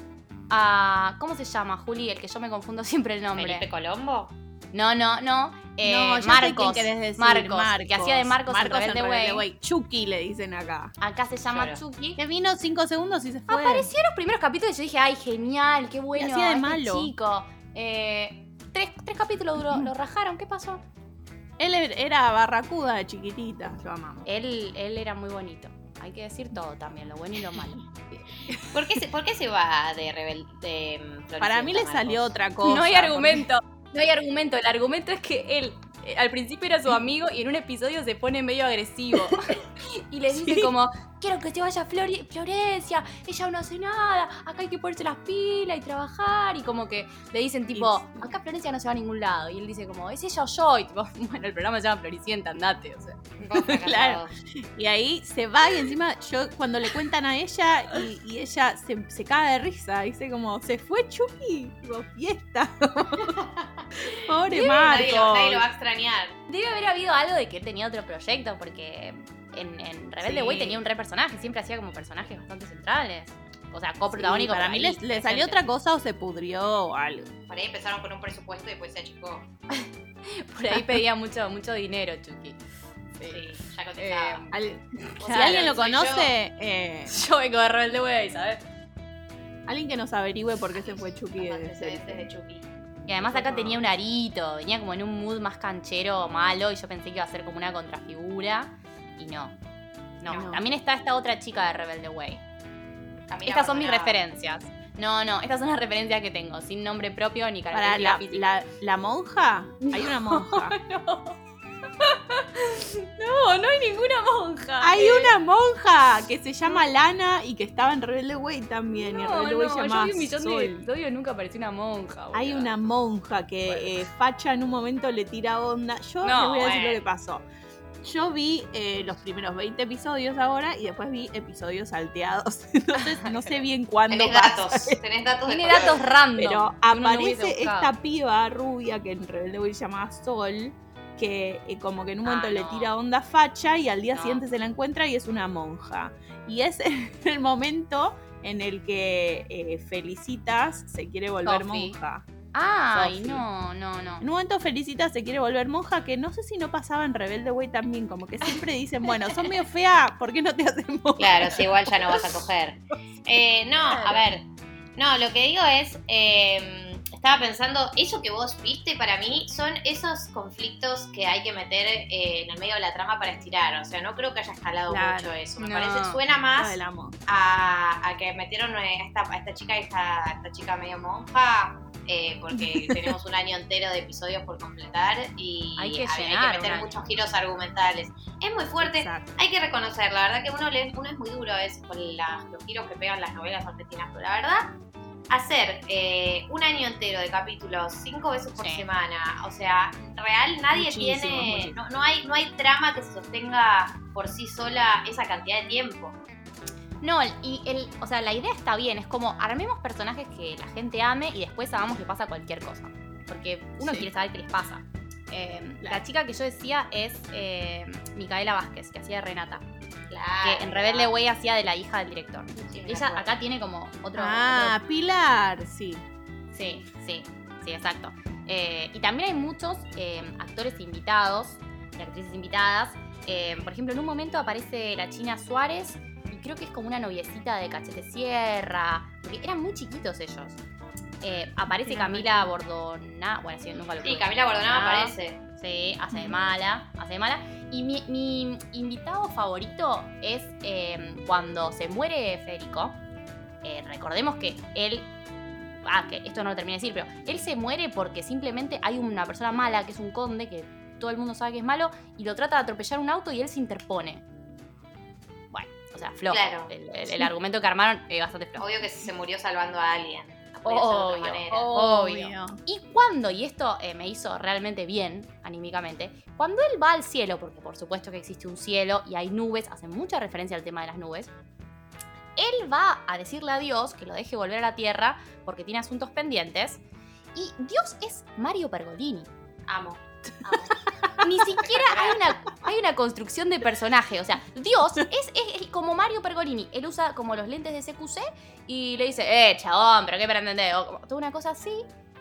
A, ¿Cómo se llama, Juli? El que yo me confundo siempre el nombre. Felipe Colombo. No, no, no. eh, no, ya sé Marcos. quién querés decir. Marcos, que hacía de Marcos, en Rebelde en Way. Way. Chucky le dicen acá. Acá se llama Claro. Chucky. Que vino cinco segundos y se fue. Apareció en los primeros capítulos y yo dije, ay, genial, qué bueno. hacía de este malo. chico. Eh, tres, tres capítulos duró, (clears throat) lo rajaron, ¿qué pasó? Él er- era barracuda de chiquitita, lo amamos. Él, él era muy bonito. Hay que decir todo también, lo bueno y lo malo. (laughs) ¿Por qué se, por qué se va de rebelde? de, mm, Para mí le salió otra cosa. no hay porque- argumento. No hay argumento. El argumento es que él al principio era su amigo y en un episodio se pone medio agresivo. (laughs) y le dice Sí. como, quiero que se vaya Flori- Florencia, ella no hace nada, acá hay que ponerse las pilas y trabajar. Y como que le dicen tipo, acá Florencia no se va a ningún lado. Y él dice como, es ella o yo. Y tipo, (laughs) bueno, el programa se llama Floricienta, andate. O sea. (laughs) Claro. Y ahí se va y encima yo cuando le cuentan a ella y, y ella se, se caga de risa. Dice como, se fue Chucky. Tipo, fiesta. (laughs) Pobre Nadie lo, nadie lo va a extrañar. Debe haber habido algo de que él tenía otro proyecto, porque en, en Rebelde Sí. Way tenía un re personaje, siempre hacía como personajes bastante centrales. O sea, coprotagónico. para pero mí ahí le, le presente. salió otra cosa o se pudrió o algo. Por ahí empezaron con un presupuesto y después se achicó. (laughs) Por ahí pedía mucho, mucho dinero, Chucky. Sí, ya Eh. Al- si Claro, (laughs) alguien lo conoce, eh, yo vengo de Rebelde Way, ¿sabes? alguien que nos averigüe por qué se fue Chucky Los de de Chucky. Y además acá tenía un arito, venía como en un mood más canchero, malo, y yo pensé que iba a ser como una contrafigura. Y no. No, No. también está esta otra chica de Rebelde Way. Estas son mis referencias. No, no, estas son las referencias que tengo, sin nombre propio ni Para característica la, la, la monja, hay una (laughs) monja. No, (laughs) no hay ninguna monja. Hay una monja que se llama Lana y que estaba en Rebelde Way también. y en No, Rebelde Way no, se yo vi un millón de Sol. episodios y nunca apareció una monja. Hay una monja que Bueno. eh, Facha en un momento le tira onda. Yo No, les voy a decir lo que pasó. Yo vi eh, los primeros 20 episodios ahora y después vi episodios salteados. (laughs) Entonces no sé (laughs) bien cuándo Tenés pasa. datos. Tenés datos de datos random. Pero no aparece esta piba rubia que en Rebelde Way se llamaba Sol, que eh, como que en un momento Ah, le tira onda facha y al día No. siguiente se la encuentra y es una monja. Y es (laughs) el momento en el que eh, Felicitas se quiere volver Sophie. monja. Ay, Sophie. no, no, no. En un momento Felicitas se quiere volver monja, que no sé si no pasaba en Rebelde Way también, como que siempre dicen, bueno, son medio fea, ¿por qué no te hacen monja? Claro, si igual ya no vas a (laughs) coger. Eh, no, a ver. No, lo que digo es. eh, estaba pensando, eso que vos viste para mí son esos conflictos que hay que meter eh, en el medio de la trama para estirar. O sea, no creo que haya escalado Claro. mucho eso. Me No. parece, suena más a, a que metieron a esta, a esta chica, esta, esta chica medio monja, eh, porque (laughs) tenemos un año entero de episodios por completar y Hay que hay, meter muchos giros argumentales. Es muy fuerte, Exacto. hay que reconocer, la verdad que uno, le, uno es muy duro a veces con las- los giros que pegan las novelas argentinas, pero la verdad, hacer eh, un año entero de capítulos cinco veces por Sí. semana, o sea, real, nadie Muchísimo, tiene, muchísimo. no, no hay, no hay trama que se sostenga por sí sola esa cantidad de tiempo. No, y el, o sea, la idea está bien, es como armemos personajes que la gente ame y después hagamos que pasa cualquier cosa. Porque uno Sí. quiere saber qué les pasa. Eh, Claro. La chica que yo decía es eh, Micaela Vázquez, que hacía de Renata. Claro. Que en Rebelde Way hacía de la hija del director. Sí, Ella acá tiene como otro. Ah, Pilar, sí. sí, sí, sí, exacto. Eh, y también hay muchos eh, actores invitados y actrices invitadas. Eh, por ejemplo, en un momento aparece la China Suárez y creo que es como una noviecita de Cachete Sierra. Porque eran muy chiquitos ellos. Aparece Camila Bordona. Bueno, sí, nunca lo Sí, Camila Bordonaba Ah, aparece. Sí, hace de mala, hace de mala. Y mi, mi invitado favorito es eh, cuando se muere Federico. Eh, recordemos que él. Ah, que esto no lo terminé de decir, pero él se muere porque simplemente hay una persona mala, que es un conde, que todo el mundo sabe que es malo, y lo trata de atropellar un auto y él se interpone. Bueno, o sea, flojo. Claro. El, el- el argumento que armaron es bastante flojo. Obvio que se murió salvando a alguien. No podía ser de otra Obvio, manera. obvio. Y cuando, y esto eh, me hizo realmente bien anímicamente, cuando él va al cielo, porque por supuesto que existe un cielo y hay nubes, hace mucha referencia al tema de las nubes, él va a decirle a Dios que lo deje volver a la tierra porque tiene asuntos pendientes. Y Dios es Mario Pergolini. Amo. Amo. Ni siquiera hay una, hay una construcción de personaje. O sea, Dios es, es- es como Mario Pergolini. Él usa como los lentes de CQC y le dice, eh, chabón, pero qué para entender. O como toda una cosa así.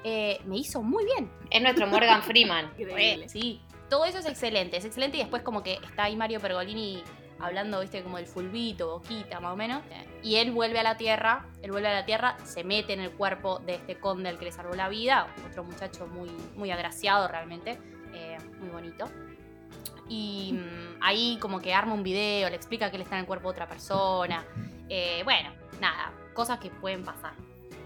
eh, me hizo muy bien. Es nuestro Morgan Freeman. (laughs) Increíble. Sí. Todo eso es excelente, es excelente. Y después como que está ahí Mario Pergolini hablando, viste, como del fulbito, boquita, más o menos. Y él vuelve a la Tierra, él vuelve a la Tierra, se mete en el cuerpo de este conde al que le salvó la vida, otro muchacho muy, muy agraciado realmente, muy bonito. Y mm, ahí como que arma un video, le explica que él está en el cuerpo de otra persona. Eh, bueno, nada, cosas que pueden pasar.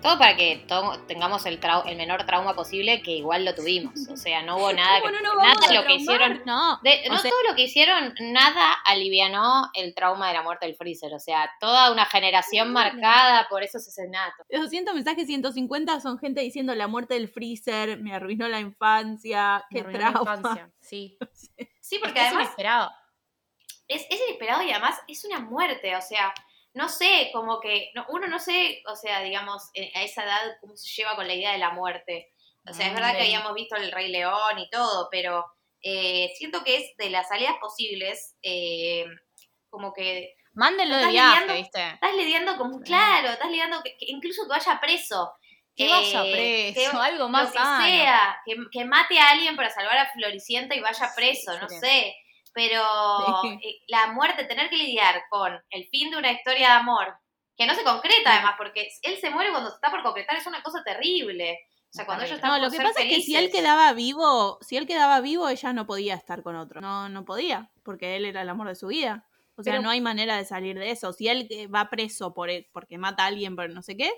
Todo para que to- tengamos el, trau- el menor trauma posible, que igual lo tuvimos. O sea, no hubo nada que. ¿Cómo no nada lo que hicieron. No, de- no sea- todo lo que hicieron, nada alivianó el trauma de la muerte del freezer. O sea, toda una generación marcada por esos escenarios. 200 mensajes, 150 son gente diciendo la muerte del freezer, me arruinó la infancia, Me qué arruinó la trauma. infancia, Sí. (laughs) Sí, porque que es además inesperado. es, es inesperado y además es una muerte, o sea, no sé, como que no- uno no sé, o sea, digamos, eh, a esa edad cómo se lleva con la idea de la muerte. O sea, es verdad que habíamos visto el Rey León y todo, pero eh, siento que es de las salidas posibles, eh, como que Mándenlo de viaje, lidiando- ¿viste? estás lidiando con, claro, estás lidiando que, que incluso que vaya preso. Que eh, vaya que- preso, algo más lo que sano. sea, que, que mate a alguien para salvar a Floricienta y vaya preso, no sé. Pero Sí. eh, la muerte, tener que lidiar con el fin de una historia de amor, que no se concreta además, porque él se muere cuando se está por concretar, es una cosa terrible. O sea, cuando ellos No, lo que pasa es que si él quedaba vivo, si él quedaba vivo, ella no podía estar con otro. No, no podía, porque él era el amor de su vida. O sea, Pero- no hay manera de salir de eso. Si él eh, va preso por él- porque mata a alguien por no sé qué,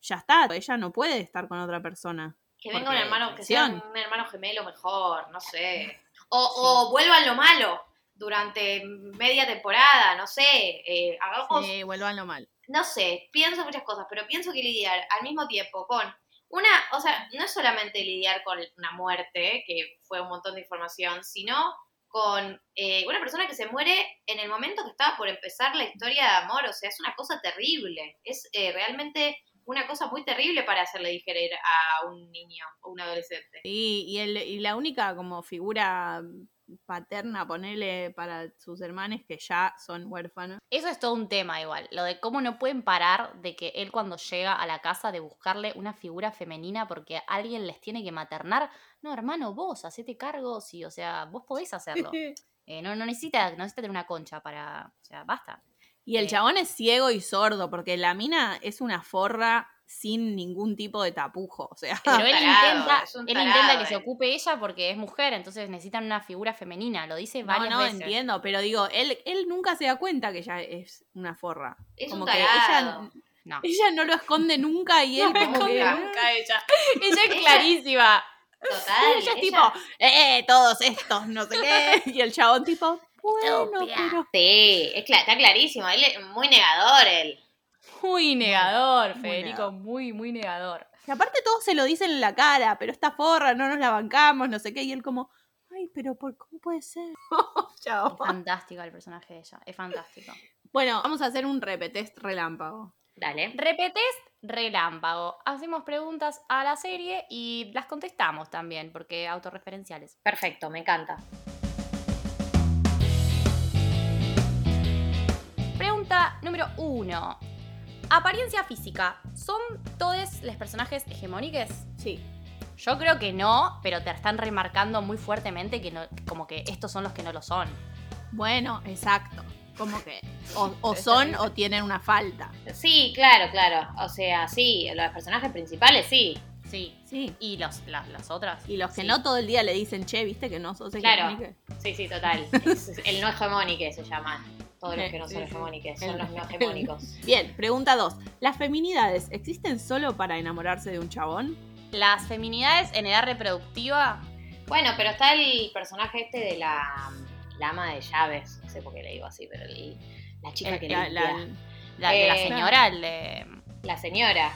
ya está. Ella no puede estar con otra persona. Que venga un hermano, que sea un hermano gemelo mejor, no sé. O, o vuelvan lo malo durante media temporada, no sé. Eh, hagamos, Sí, vuelvan lo mal. no sé, pienso muchas cosas, pero pienso que lidiar al mismo tiempo con una, o sea, no es solamente lidiar con una muerte, que fue un montón de información, sino con eh, una persona que se muere en el momento que estaba por empezar la historia de amor, o sea, es una cosa terrible, es eh, realmente una cosa muy terrible para hacerle digerir a un niño o un adolescente. Sí, y, el, y la única como figura paterna, ponerle para sus hermanos que ya son huérfanos. Eso es todo un tema igual, lo de cómo no pueden parar de que él cuando llega a la casa de buscarle una figura femenina porque alguien les tiene que maternar. No, hermano, vos, hacete cargo, sí, o sea, vos podés hacerlo. (laughs) Eh, no, no necesita, no necesita tener una concha para, o sea, basta. Y el Eh. chabón es ciego y sordo, porque la mina es una forra sin ningún tipo de tapujo. O sea, Pero él tarado, intenta, él tarado, intenta que se ocupe ella porque es mujer, entonces necesitan una figura femenina, lo dice no, varias no, veces. entiendo, pero digo, él, él nunca se da cuenta que ella es una forra. Es como un que ella, No. (laughs) ella no lo esconde nunca y él como que... (laughs) nunca. ella. (laughs) Ella es Ella- clarísima. Total. Ella es ella- tipo, eh, todos estos, no sé qué. Y el chabón tipo, bueno, pero... Sí, es está clarísimo, él es muy negador él. Muy negador, Muy Federico, negador. muy, muy negador. Y aparte todos se lo dicen en la cara, pero esta forra, no nos la bancamos, no sé qué. Y él como, ay, pero ¿por cómo puede ser? (laughs) (laughs) Chao. Es fantástico el personaje de ella, es fantástico. Bueno, vamos a hacer un repetest relámpago. Dale. Repetés relámpago. Hacemos preguntas a la serie y las contestamos también, porque autorreferenciales. Perfecto, me encanta. Pregunta número uno. Apariencia física. ¿Son todos los personajes hegemónicos? Sí. Yo creo que no, pero te están remarcando muy fuertemente que no, como que estos son los que no lo son. Bueno, exacto. Como que o, o (laughs) son o tienen una falta. Sí, claro, claro. O sea, sí, los personajes principales sí. Sí. Sí. Y los, las, las otras. Y los que Sí. no todo el día le dicen, che, viste que no sos Claro. hegemónica?". Sí, sí, total. Es (laughs) el no hegemónico se llaman. Todos los que (laughs) no son hegemónicos son los no (laughs) hegemónicos. Bien, pregunta dos. ¿Las feminidades existen solo para enamorarse de un chabón? Las feminidades en edad reproductiva. Bueno, pero está el personaje este de la, la ama de llaves. No sé por qué le digo así, pero el- la chica Eh, que la, limpia. la- La, de la Eh, señora, el de- La señora.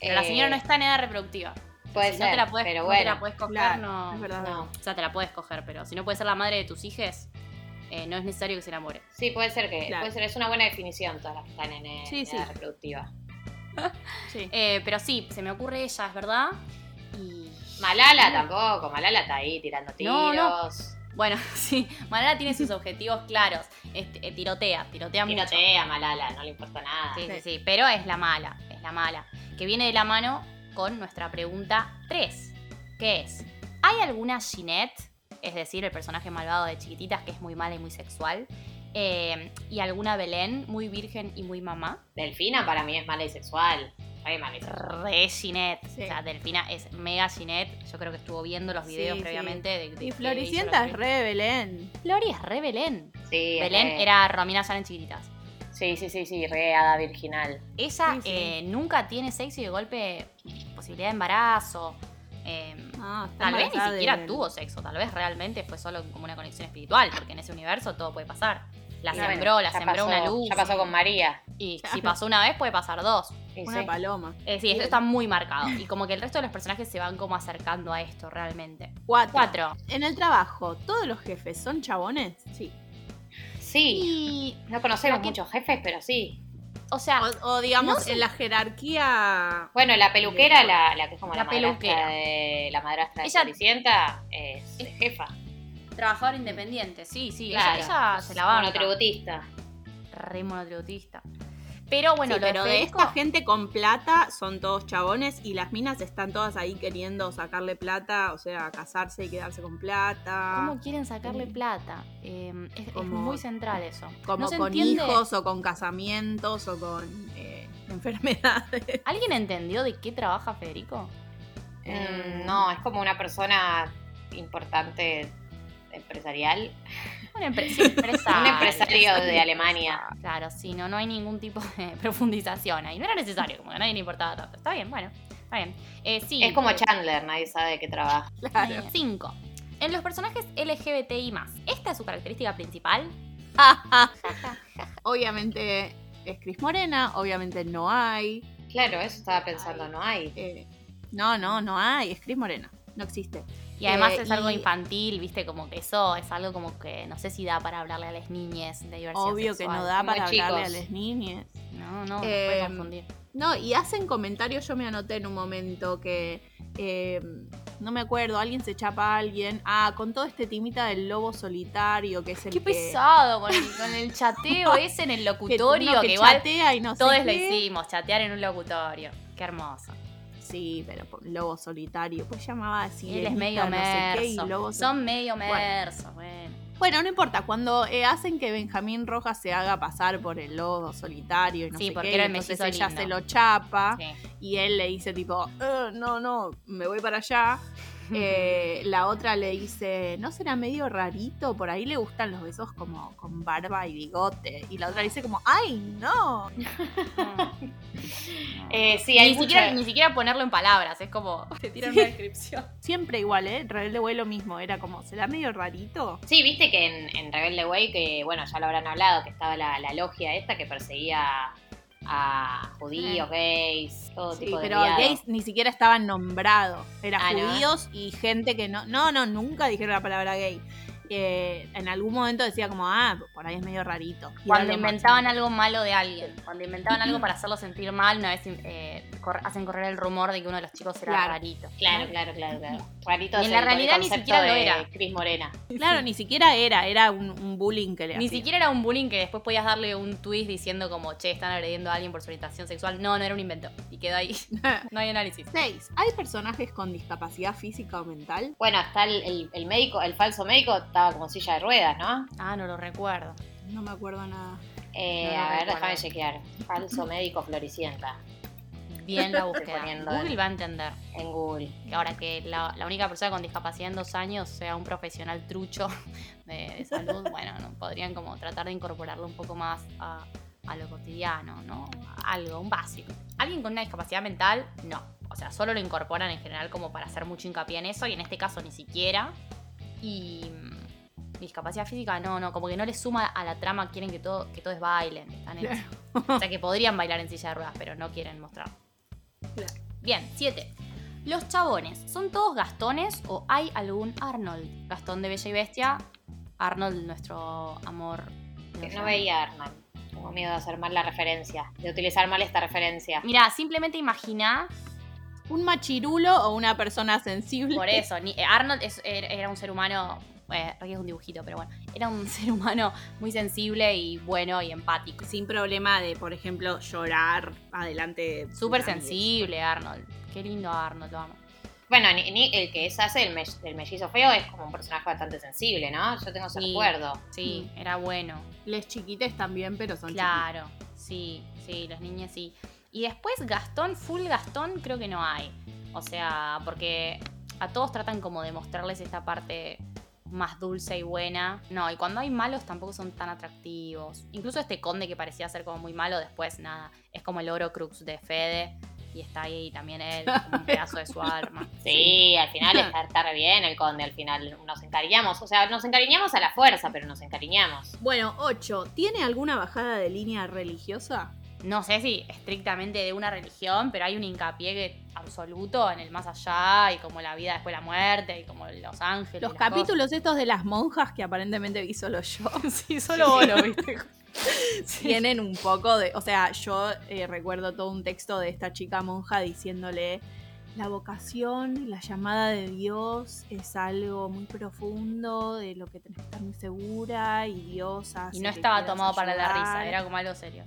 Pero la Eh, señora no está en edad reproductiva. Puede si ser, no te la puedes, pero no te la puedes coger, Claro, no. es verdad. No. O sea, te la puedes coger, pero si no puede ser la madre de tus hijos, eh, no es necesario que se enamore. Sí, puede ser que. Claro. Puede ser, es una buena definición todas las que están en, eh, Sí, en sí. reproductiva. (laughs) Sí. Eh, pero sí, se me ocurre ella, es verdad. Y. Malala tampoco, Malala está ahí tirando tiros. No, no. Bueno, (laughs) sí, Malala tiene sus objetivos claros. Este, eh, tirotea, tirotea mucho. Tirotea, Malala, no le importa nada. Sí, sí, sí, pero es la mala, es la mala. Que viene de la mano con nuestra pregunta 3, que es, ¿hay alguna Ginette, es decir, el personaje malvado de chiquititas que es muy mala y muy sexual, eh, y alguna Belén, muy virgen y muy mamá? Delfina para mí es mala y sexual. Re mala y sexual. Re Ginette, Sí. o sea, Delfina es mega Ginette, yo creo que estuvo viendo los videos Sí, sí. previamente. De, de Y Floricienta es re Belén. Flori es re Belén. Sí, Belén re- era Romina Sala en chiquititas. Sí, sí, sí, sí, re hada virginal. Ella Sí, sí. eh, nunca tiene sexo y de golpe posibilidad de embarazo. Eh, Ah, tal vez ni siquiera de- tuvo sexo, tal vez realmente fue solo como una conexión espiritual, porque en ese universo todo puede pasar. La Y sembró, la sembró pasó- una luz. Ya pasó con María. Y Claro. si pasó una vez, puede pasar dos. Sí, Una sí. paloma. Eh, sí, esto está muy marcado. Y como que el resto de los personajes se van como acercando a esto realmente. Cuatro. Cuatro. En el trabajo, ¿todos los jefes son chabones? Sí. Sí, Y. no conocemos que- muchos jefes, pero sí. O sea, O, o digamos, no sé. en la jerarquía. Bueno, la peluquera, la, la que es como La la, madrastra peluquera. de la madrastra de Ella- Floricienta, es Es- jefa. trabajador independiente, sí, sí. ella- Claro. Ella, se la banca. Monotributista. Re monotributista. Pero bueno, Sí, lo pero de esta gente con plata son todos chabones y las minas están todas ahí queriendo sacarle plata, o sea, casarse y quedarse con plata. ¿Cómo quieren sacarle plata? Eh, es, muy central eso. Como no con entiende- hijos o con casamientos o con eh, (laughs) enfermedades. ¿Alguien entendió de qué trabaja Federico? Eh, Mm, no, es como una persona importante empresarial. Un, empre- sí, empresario. Un empresario de Alemania. Claro, sí, no, no hay ningún tipo de (laughs) profundización ahí. No era necesario, como que a nadie le importaba tanto. Está bien, bueno, está bien. Eh, sí, Es como eh, Chandler, nadie sabe de qué trabaja. Claro. Cinco. En los personajes LGBTI+, ¿esta es su característica principal? (laughs) obviamente es Cris Morena, obviamente no hay. Claro, eso estaba pensando, no hay. eh, no, no, no hay, es Cris Morena. No existe. Y además Eh, es algo y- infantil, viste, como que eso es algo como que no sé si da para hablarle a las niñas de diversidad Obvio que no da Muy para hablarle a las niñas. No, no, Eh, puede confundir. No, y hacen comentarios, yo me anoté en un momento que, eh, no me acuerdo, alguien se chapa a alguien. Ah, con todo este timita del lobo solitario, que es el Qué que... pesado con el, con el chateo (laughs) ese en el locutorio, que, que igual chatea y no sé todos lo hicimos, chatear en un locutorio. Qué hermoso. Sí, pero lobo solitario. Pues llamaba así. Él es medio no sé qué, y lobo Son medio mersos, bueno. Bueno, no importa, cuando eh, hacen que Benjamín Rojas se haga pasar por el lobo solitario y no Sí, sé porque qué, era el entonces ella lindo. se lo chapa Sí. y él le dice tipo, "Eh, no, no, me voy para allá. Eh, la otra le dice, ¿no será medio rarito? Por ahí le gustan los besos como con barba y bigote. Y la otra dice como, ¡ay, no! (laughs) Eh, sí, hay ni, siquiera, ni siquiera ponerlo en palabras, es como (laughs) te tiran una descripción. Siempre igual, ¿eh? Rebelde Way lo mismo, era como, ¿será medio rarito? Sí, viste que en, en Rebelde Way, que bueno, ya lo habrán hablado, que estaba la, la logia esta que perseguía a judíos, gays, todo Sí, tipo de pero gays ni siquiera estaban nombrados. Era Ah, ¿no? judíos y gente que no. No, no, nunca dijeron la palabra gay. Eh, en algún momento decía como, ah, por ahí es medio rarito. Cuando inventaban máximo. algo malo de alguien, cuando inventaban algo para hacerlo sentir mal, una vez eh, cor- hacen correr el rumor de que uno de los chicos era Claro. rarito. Claro, claro, claro, claro. Rarito Y en la realidad ni siquiera lo era. Cris Morena. (laughs) Claro, ni siquiera era, era un, un bullying que le Ni siquiera era un bullying que después podías darle un twist diciendo como, che, están agrediendo a alguien por su orientación sexual. No, no era un invento. Y quedó ahí. (laughs) No hay análisis. Seis. ¿Hay personajes con discapacidad física o mental? Bueno, está el, el- el médico, el falso médico estaba como silla de ruedas, ¿no? Ah, no lo recuerdo. No me acuerdo nada. Eh, No a ver, déjame chequear. Falso médico Floricienta Bien la búsqueda. Google en- va a entender. en Google. Que ahora que la, la única persona con discapacidad en dos años sea un profesional trucho (laughs) de, de salud, bueno, no, podrían como tratar de incorporarlo un poco más a, a lo cotidiano, ¿no? Algo, un básico. Alguien con una discapacidad mental, no. O sea, solo lo incorporan en general como para hacer mucho hincapié en eso y en este caso ni siquiera. Y discapacidad física, no, no, como que no le suma a la trama, quieren que todo, que todos bailen. Están en eso. O sea, que podrían bailar en silla de ruedas, pero no quieren mostrar. Claro. Bien, 7. Los chabones, ¿son todos Gastones o hay algún Arnold? Gastón de Bella y Bestia, Arnold, nuestro amor. Que no veía a Arnold. Tengo miedo de hacer mal la referencia, de utilizar mal esta referencia. Mira, simplemente imagina Un machirulo o una persona sensible. Por eso, ni- eh, Arnold es- era era un ser humano, eh, Rocky es un dibujito, pero bueno, era un (laughs) ser humano muy sensible y bueno y empático. Sin problema de, por ejemplo, llorar adelante. de Súper sensible Arnold. Qué lindo Arnold, lo amo. Bueno, ni, ni- el que es hace el, me- el mellizo feo es como un personaje bastante sensible, ¿no? Yo tengo ese Sí. recuerdo. Sí, era bueno. Les chiquites también, pero son Claro, sí, sí, los niños sí. Y después Gastón, full Gastón, creo que no hay. O sea, porque a todos tratan como de mostrarles esta parte más dulce y buena. No, y cuando hay malos tampoco son tan atractivos. Incluso este conde que parecía ser como muy malo, después nada, es como el oro crux de Fede. Y está ahí también él, (laughs) como un pedazo de su alma. Sí, al final (laughs) está, está re bien el conde, al final nos encariñamos. O sea, nos encariñamos a la fuerza, pero nos encariñamos. Bueno, 8. ¿Tiene alguna bajada de línea religiosa? No sé si estrictamente de una religión, pero hay un hincapié que- absoluto en el más allá y como la vida después de la muerte y como los ángeles. Los capítulos estos de las monjas que aparentemente vi solo yo. (laughs) Sí, solo vos lo viste. (laughs) tienen un poco de. O sea, yo eh, recuerdo todo un texto de esta chica monja diciéndole. La vocación, la llamada de Dios es algo muy profundo, de lo que tenés que estar muy segura y Dios hace Y no estaba tomado para la risa, era como algo serio.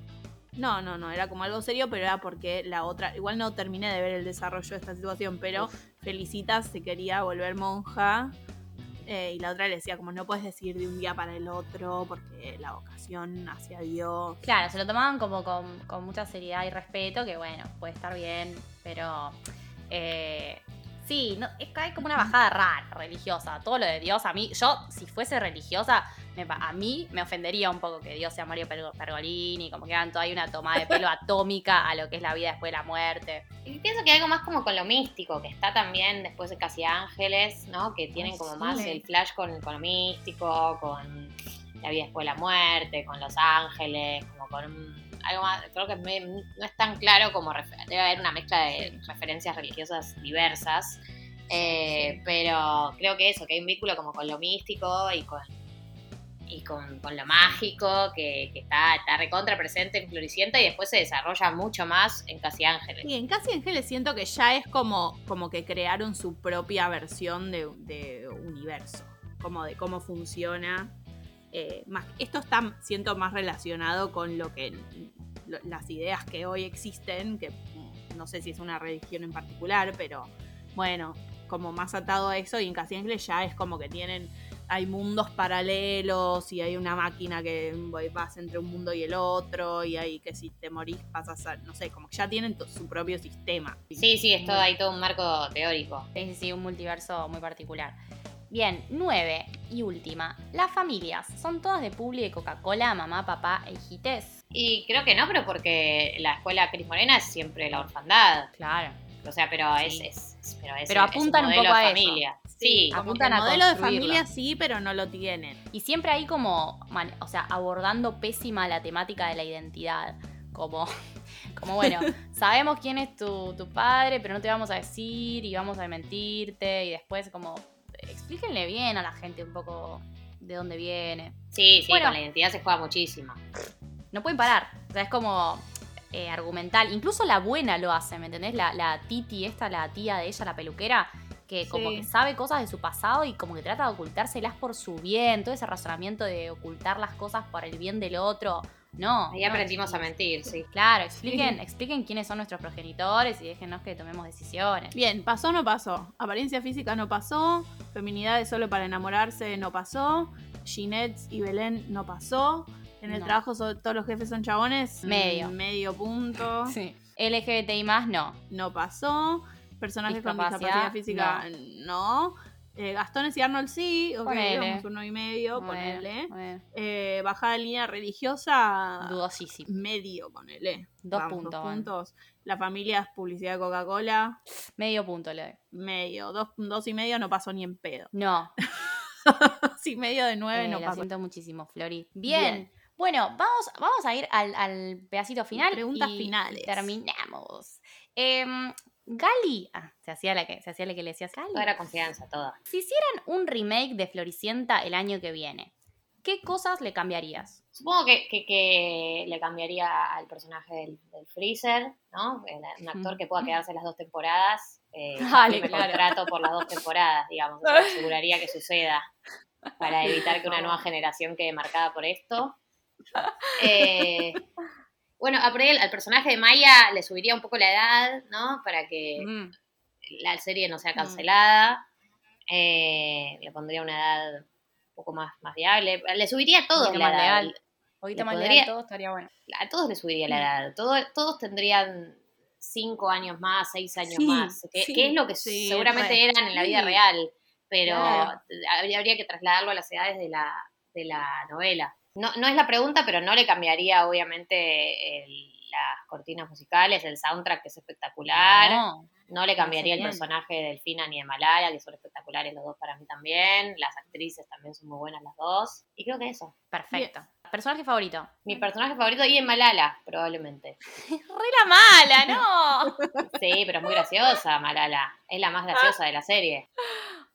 No, no, no, era como algo serio, pero era porque la otra, igual no terminé de ver el desarrollo de esta situación, pero Felicitas se quería volver monja eh, y la otra le decía como no puedes decir de un día para el otro porque la vocación hacia Dios. Claro, se lo tomaban como con, con mucha seriedad y respeto, que bueno, puede estar bien, pero eh, sí, no, es que hay como una bajada rara religiosa. Todo lo de Dios, a mí, yo si fuese religiosa, me a mí me ofendería un poco que Dios sea Mario Pergo- Pergolini, como que hagan toda una toma de pelo (laughs) atómica a lo que es la vida después de la muerte. Y pienso que hay algo más como con lo místico, que está también después de Casi Ángeles, ¿no? Que tienen Ay, como sí. más el flash con, con lo místico, con la vida después de la muerte, con los ángeles, como con un- algo más, creo que me- no es tan claro como refer- debe haber una mezcla de referencias religiosas diversas, eh, pero creo que eso, que hay un vínculo como con lo místico y con y con, con lo mágico que, está, está recontra presente en y después se desarrolla mucho más en Casi Ángeles. Y en Casi Ángeles siento que ya es como, como que crearon su propia versión de, universo, como de cómo funciona. eh, más, esto está, siento, más relacionado con lo que las ideas que hoy existen, que no sé si es una religión en particular, pero bueno, como más atado a eso, y en Casi Ángeles ya es como que tienen hay mundos paralelos y hay una máquina que vas entre un mundo y el otro y hay que si te morís pasas a, no sé, como que ya tienen su propio sistema. Sí, sí, es todo ahí todo un marco teórico. Sí, sí, sí, un multiverso muy particular. Bien, nueve y última. Las familias. ¿Son todas de Publi de Coca-Cola, mamá, papá e hijites? Y creo que no, pero porque la escuela Cris Morena es siempre la orfandad. Claro. O sea, pero Sí. es, es- pero apuntan un poco a eso. Sí, apuntan a modelo de familia sí, pero no lo tienen. Y siempre ahí como, man- o sea, abordando pésima la temática de la identidad. Como, (laughs) como bueno, (laughs) sabemos quién es tu, tu padre, pero no te vamos a decir y vamos a mentirte. Y después como, explíquenle bien a la gente un poco de dónde viene. sí, sí, Bueno. con la identidad se juega muchísimo. no pueden parar. O sea, es como eh, argumental. Incluso la buena lo hace, ¿me entendés? La, la Titi, esta, la tía de ella, la peluquera, que como Sí. que sabe cosas de su pasado y como que trata de ocultárselas por su bien. Todo ese razonamiento de ocultar las cosas por el bien del otro. No. Ahí no, aprendimos a mentir, sí. Claro, expliquen, expliquen quiénes son nuestros progenitores y déjenos que tomemos decisiones. Bien, pasó o no pasó. Apariencia física no pasó. Feminidad es solo para enamorarse no pasó. Ginette y Belén no pasó. En el No. trabajo so- todos los jefes son chabones. Medio. Medio punto. Sí. LGBTI más, no. No pasó. Personajes con Discapacidad, física no. Eh, Gastones y Arnold sí. Ok, vamos uno y medio, Bueno, ponele. bueno, Eh, bajada de línea religiosa. Dudosísimo. Medio, ponele. Dos Vamos, puntos, Dos van. puntos. La familia es publicidad de Coca-Cola. Medio punto le doy. Medio. Dos, dos y medio no pasó ni en pedo. No, (laughs) y medio de nueve Eh, no lo pasó. siento muchísimo, Flori. Bien. Bien. Bueno, vamos, vamos a ir al, al pedacito final. Preguntas y finales. Terminamos. Em, Gali. Ah, se hacía la que, se hacía la que le decías Gali. Toda la confianza, toda. Si hicieran un remake de Floricienta el año que viene, ¿qué cosas le cambiarías? Supongo que, que- que le cambiaría al personaje del, del Freezer, ¿no? Un actor que pueda quedarse las dos temporadas. Eh, (laughs) Dale, me claro. contrato por las dos temporadas, digamos. Eso (laughs) aseguraría que suceda para evitar que una nueva generación quede marcada por esto. Eh, bueno, a por ahí al personaje de Maya le subiría un poco la edad, ¿no? Para que Mm, la serie no sea cancelada. Eh, le pondría una edad un poco más, más viable. Le subiría a todos la edad. legal. Ahorita Le más podría- legal todo estaría bueno. A todos les subiría la Mm. edad. Todo- todos tendrían cinco años más, seis años Sí, más. Que, sí, que es lo que sí, seguramente eran en la vida real. Pero Claro. habría, habría que trasladarlo a las edades de la, de la novela. No, no es la pregunta, pero no le cambiaría, obviamente, el- las cortinas musicales, el soundtrack que es espectacular. No, No, le cambiaría el personaje de Delfina ni de Malaya, que son espectaculares los dos para mí también. Las actrices también son muy buenas las dos. Y creo que eso. perfecto. ¿Personaje favorito? Mi personaje favorito y en Malala, probablemente. (laughs) ¡Re la mala, no! Sí, pero es muy graciosa, Malala. Es la más graciosa de la serie.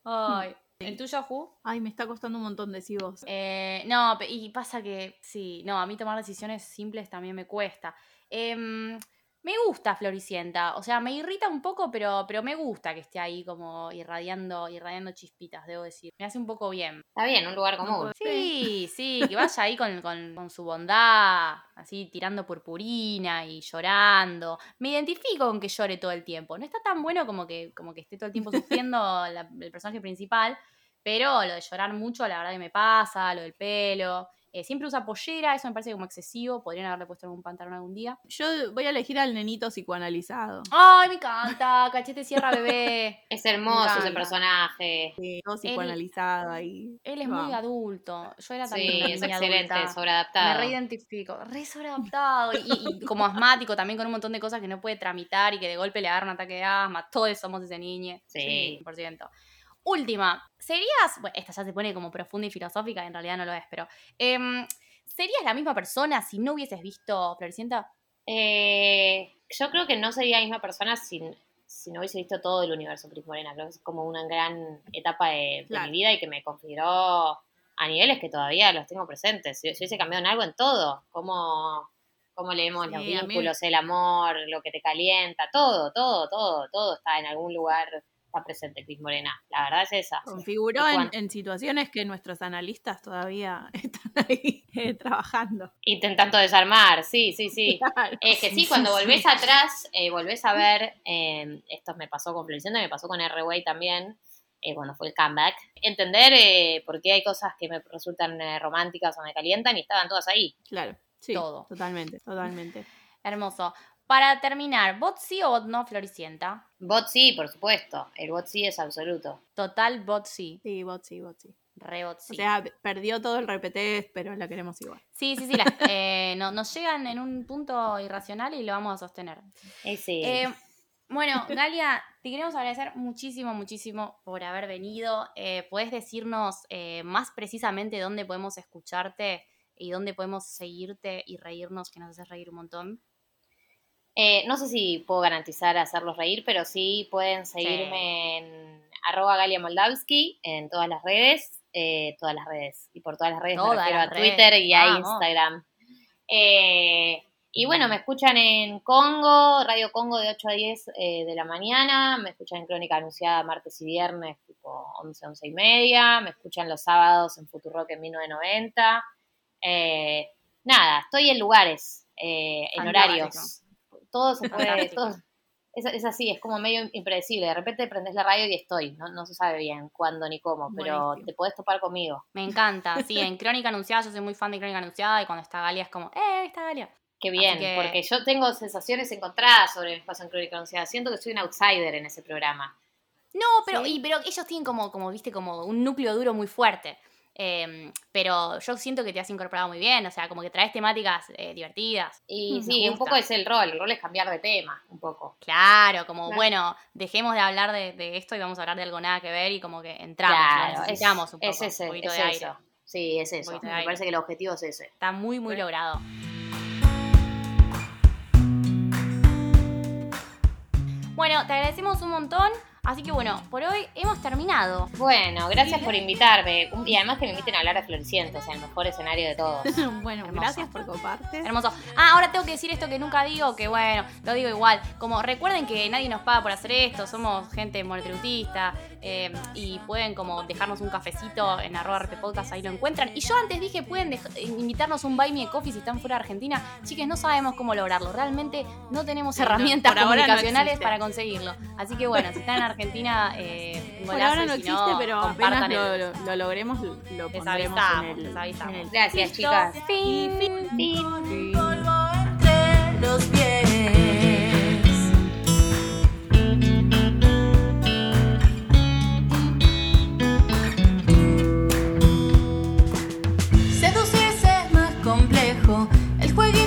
Ay. ¿El tuyo, Ju? Ay, me está costando un montón decir vos. Eh, no, y pasa que sí, no, a mí tomar decisiones simples también me cuesta. Em, me gusta Floricienta, o sea, me irrita un poco, pero, pero me gusta que esté ahí como irradiando, irradiando chispitas, debo decir. Me hace un poco bien. Está bien, un lugar común. Sí, sí, que vaya ahí con, con- con su bondad, así tirando purpurina y llorando. Me identifico con que llore todo el tiempo. No está tan bueno como que, como que esté todo el tiempo (laughs) sufriendo la- el personaje principal, pero lo de llorar mucho, la verdad que me pasa, lo del pelo. Eh, siempre usa pollera, eso me parece como excesivo. Podrían haberle puesto algún pantalón algún día. Yo voy a elegir al nenito psicoanalizado. ¡Ay, me encanta! Cachete Sierra Bebé. (laughs) Es hermoso ese personaje. Sí, todo psicoanalizado ahí. Él es muy adulto. Yo era Sí, también una es excelente, adulta. Me sobreadaptado. reidentifico, re sobreadaptado y, y- y como asmático también con un montón de cosas que no puede tramitar y que de golpe le agarra un ataque de asma. Todos somos ese niño. Sí. 100%. Última, ¿serías, bueno, esta ya se pone como profunda y filosófica, en realidad no lo es, pero em, ¿serías la misma persona si no hubieses visto Floricienta? Eh, yo creo que no sería la misma persona si, si no hubiese visto todo el universo Pris Morena. Creo que es como una gran etapa de, mi vida y que me configuró a niveles que todavía los tengo presentes. Si, si hubiese cambiado en algo en todo, cómo, cómo leemos los mí- vínculos, el amor, lo que te calienta, todo, todo, todo, todo está en algún lugar, está presente Cris Morena. La verdad es esa. Configuró ¿Y en, en situaciones que nuestros analistas todavía (laughs) están ahí eh, trabajando. Intentando desarmar, sí, sí, sí. (laughs) Claro. Es que sí, cuando volvés atrás, eh, volvés a ver, eh, esto me pasó con Floricienta, me pasó con R-Way también, eh, cuando fue el comeback, entender eh, por qué hay cosas que me resultan eh, románticas o me calientan y estaban todas ahí. Claro, sí, Todo. totalmente, totalmente. Hermoso. Para terminar, ¿bot sí o bot no Floricienta? Bot sí, por supuesto, el bot sí es absoluto. Total bot sí, Sí, bot sí, bot sí. re bot sí. O sea, perdió todo el repetés, pero la queremos igual. sí, sí, sí, (laughs) eh, no- nos llegan en un punto irracional y lo vamos a sostener. Eh, sí. Eh, bueno, Galia, te queremos agradecer muchísimo, muchísimo por haber venido. Eh, ¿Puedes decirnos eh, más precisamente dónde podemos escucharte y dónde podemos seguirte y reírnos, que nos haces reír un montón? Eh, no sé si puedo garantizar hacerlos reír, pero sí pueden seguirme en arroba Galia Moldavsky en todas las redes, eh, todas las redes, y por todas las redes me Todas refiero a Twitter redes, y a. Instagram. Eh, y bueno, me escuchan en Congo, Radio Congo de 8 a 10 eh, de la mañana, me escuchan en Crónica Anunciada martes y viernes, tipo 11, 11 y media, me escuchan los sábados en Futurock en 1990. Eh, nada, estoy en lugares, eh, en horarios. Todo se puede, todo- es, es así, es como medio impredecible. De repente prendes la radio y estoy, no, no se sabe bien cuándo ni cómo, pero Buenísimo. te podés topar conmigo. Me encanta, sí, en (laughs) Crónica Anunciada, yo soy muy fan de Crónica Anunciada y cuando está Galia es como, ¡eh, está Galia! Qué bien, que- porque yo tengo sensaciones encontradas sobre mi espacio en Crónica Anunciada. Siento que soy un outsider en ese programa. No, pero, Sí. y, pero ellos tienen como, como, viste, como un núcleo duro muy fuerte. Em, pero yo siento que te has incorporado muy bien, o sea, como que traes temáticas eh, divertidas. Y Mm, sí, un poco es el rol, el rol es cambiar de tema, un poco. Claro, como Claro. bueno, dejemos de hablar de, de esto y vamos a hablar de algo nada que ver y como que entramos, claro, es, necesitamos un poco, es ese, un poquito es de aire. eso. Sí, es eso. Me parece que el objetivo es ese. Está muy, muy Sí. logrado. Bueno, te agradecemos un montón. Así que bueno, por hoy hemos terminado. Bueno, gracias por invitarme. Y además que me inviten a hablar de Floricienta, o sea, el mejor escenario de todos. (laughs) bueno, Hermoso. gracias por coparte. Hermoso. Ah, ahora tengo que decir esto que nunca digo, que bueno, lo digo igual. Como recuerden que nadie nos paga por hacer esto, somos gente monotributista eh, y pueden como dejarnos un cafecito en arroba RP podcast, ahí lo encuentran. Y yo antes dije, pueden dej- invitarnos un Buy Me Coffee si están fuera de Argentina. Chiques, no sabemos cómo lograrlo. Realmente no tenemos herramientas no comunicacionales para conseguirlo. Así que bueno, si están en Argentina, Argentina, eh, golazo, ahora no existe, pero apenas lo, lo, logremos, lo pondremos Gracias, chicas. Fin, es más complejo, el jueguito.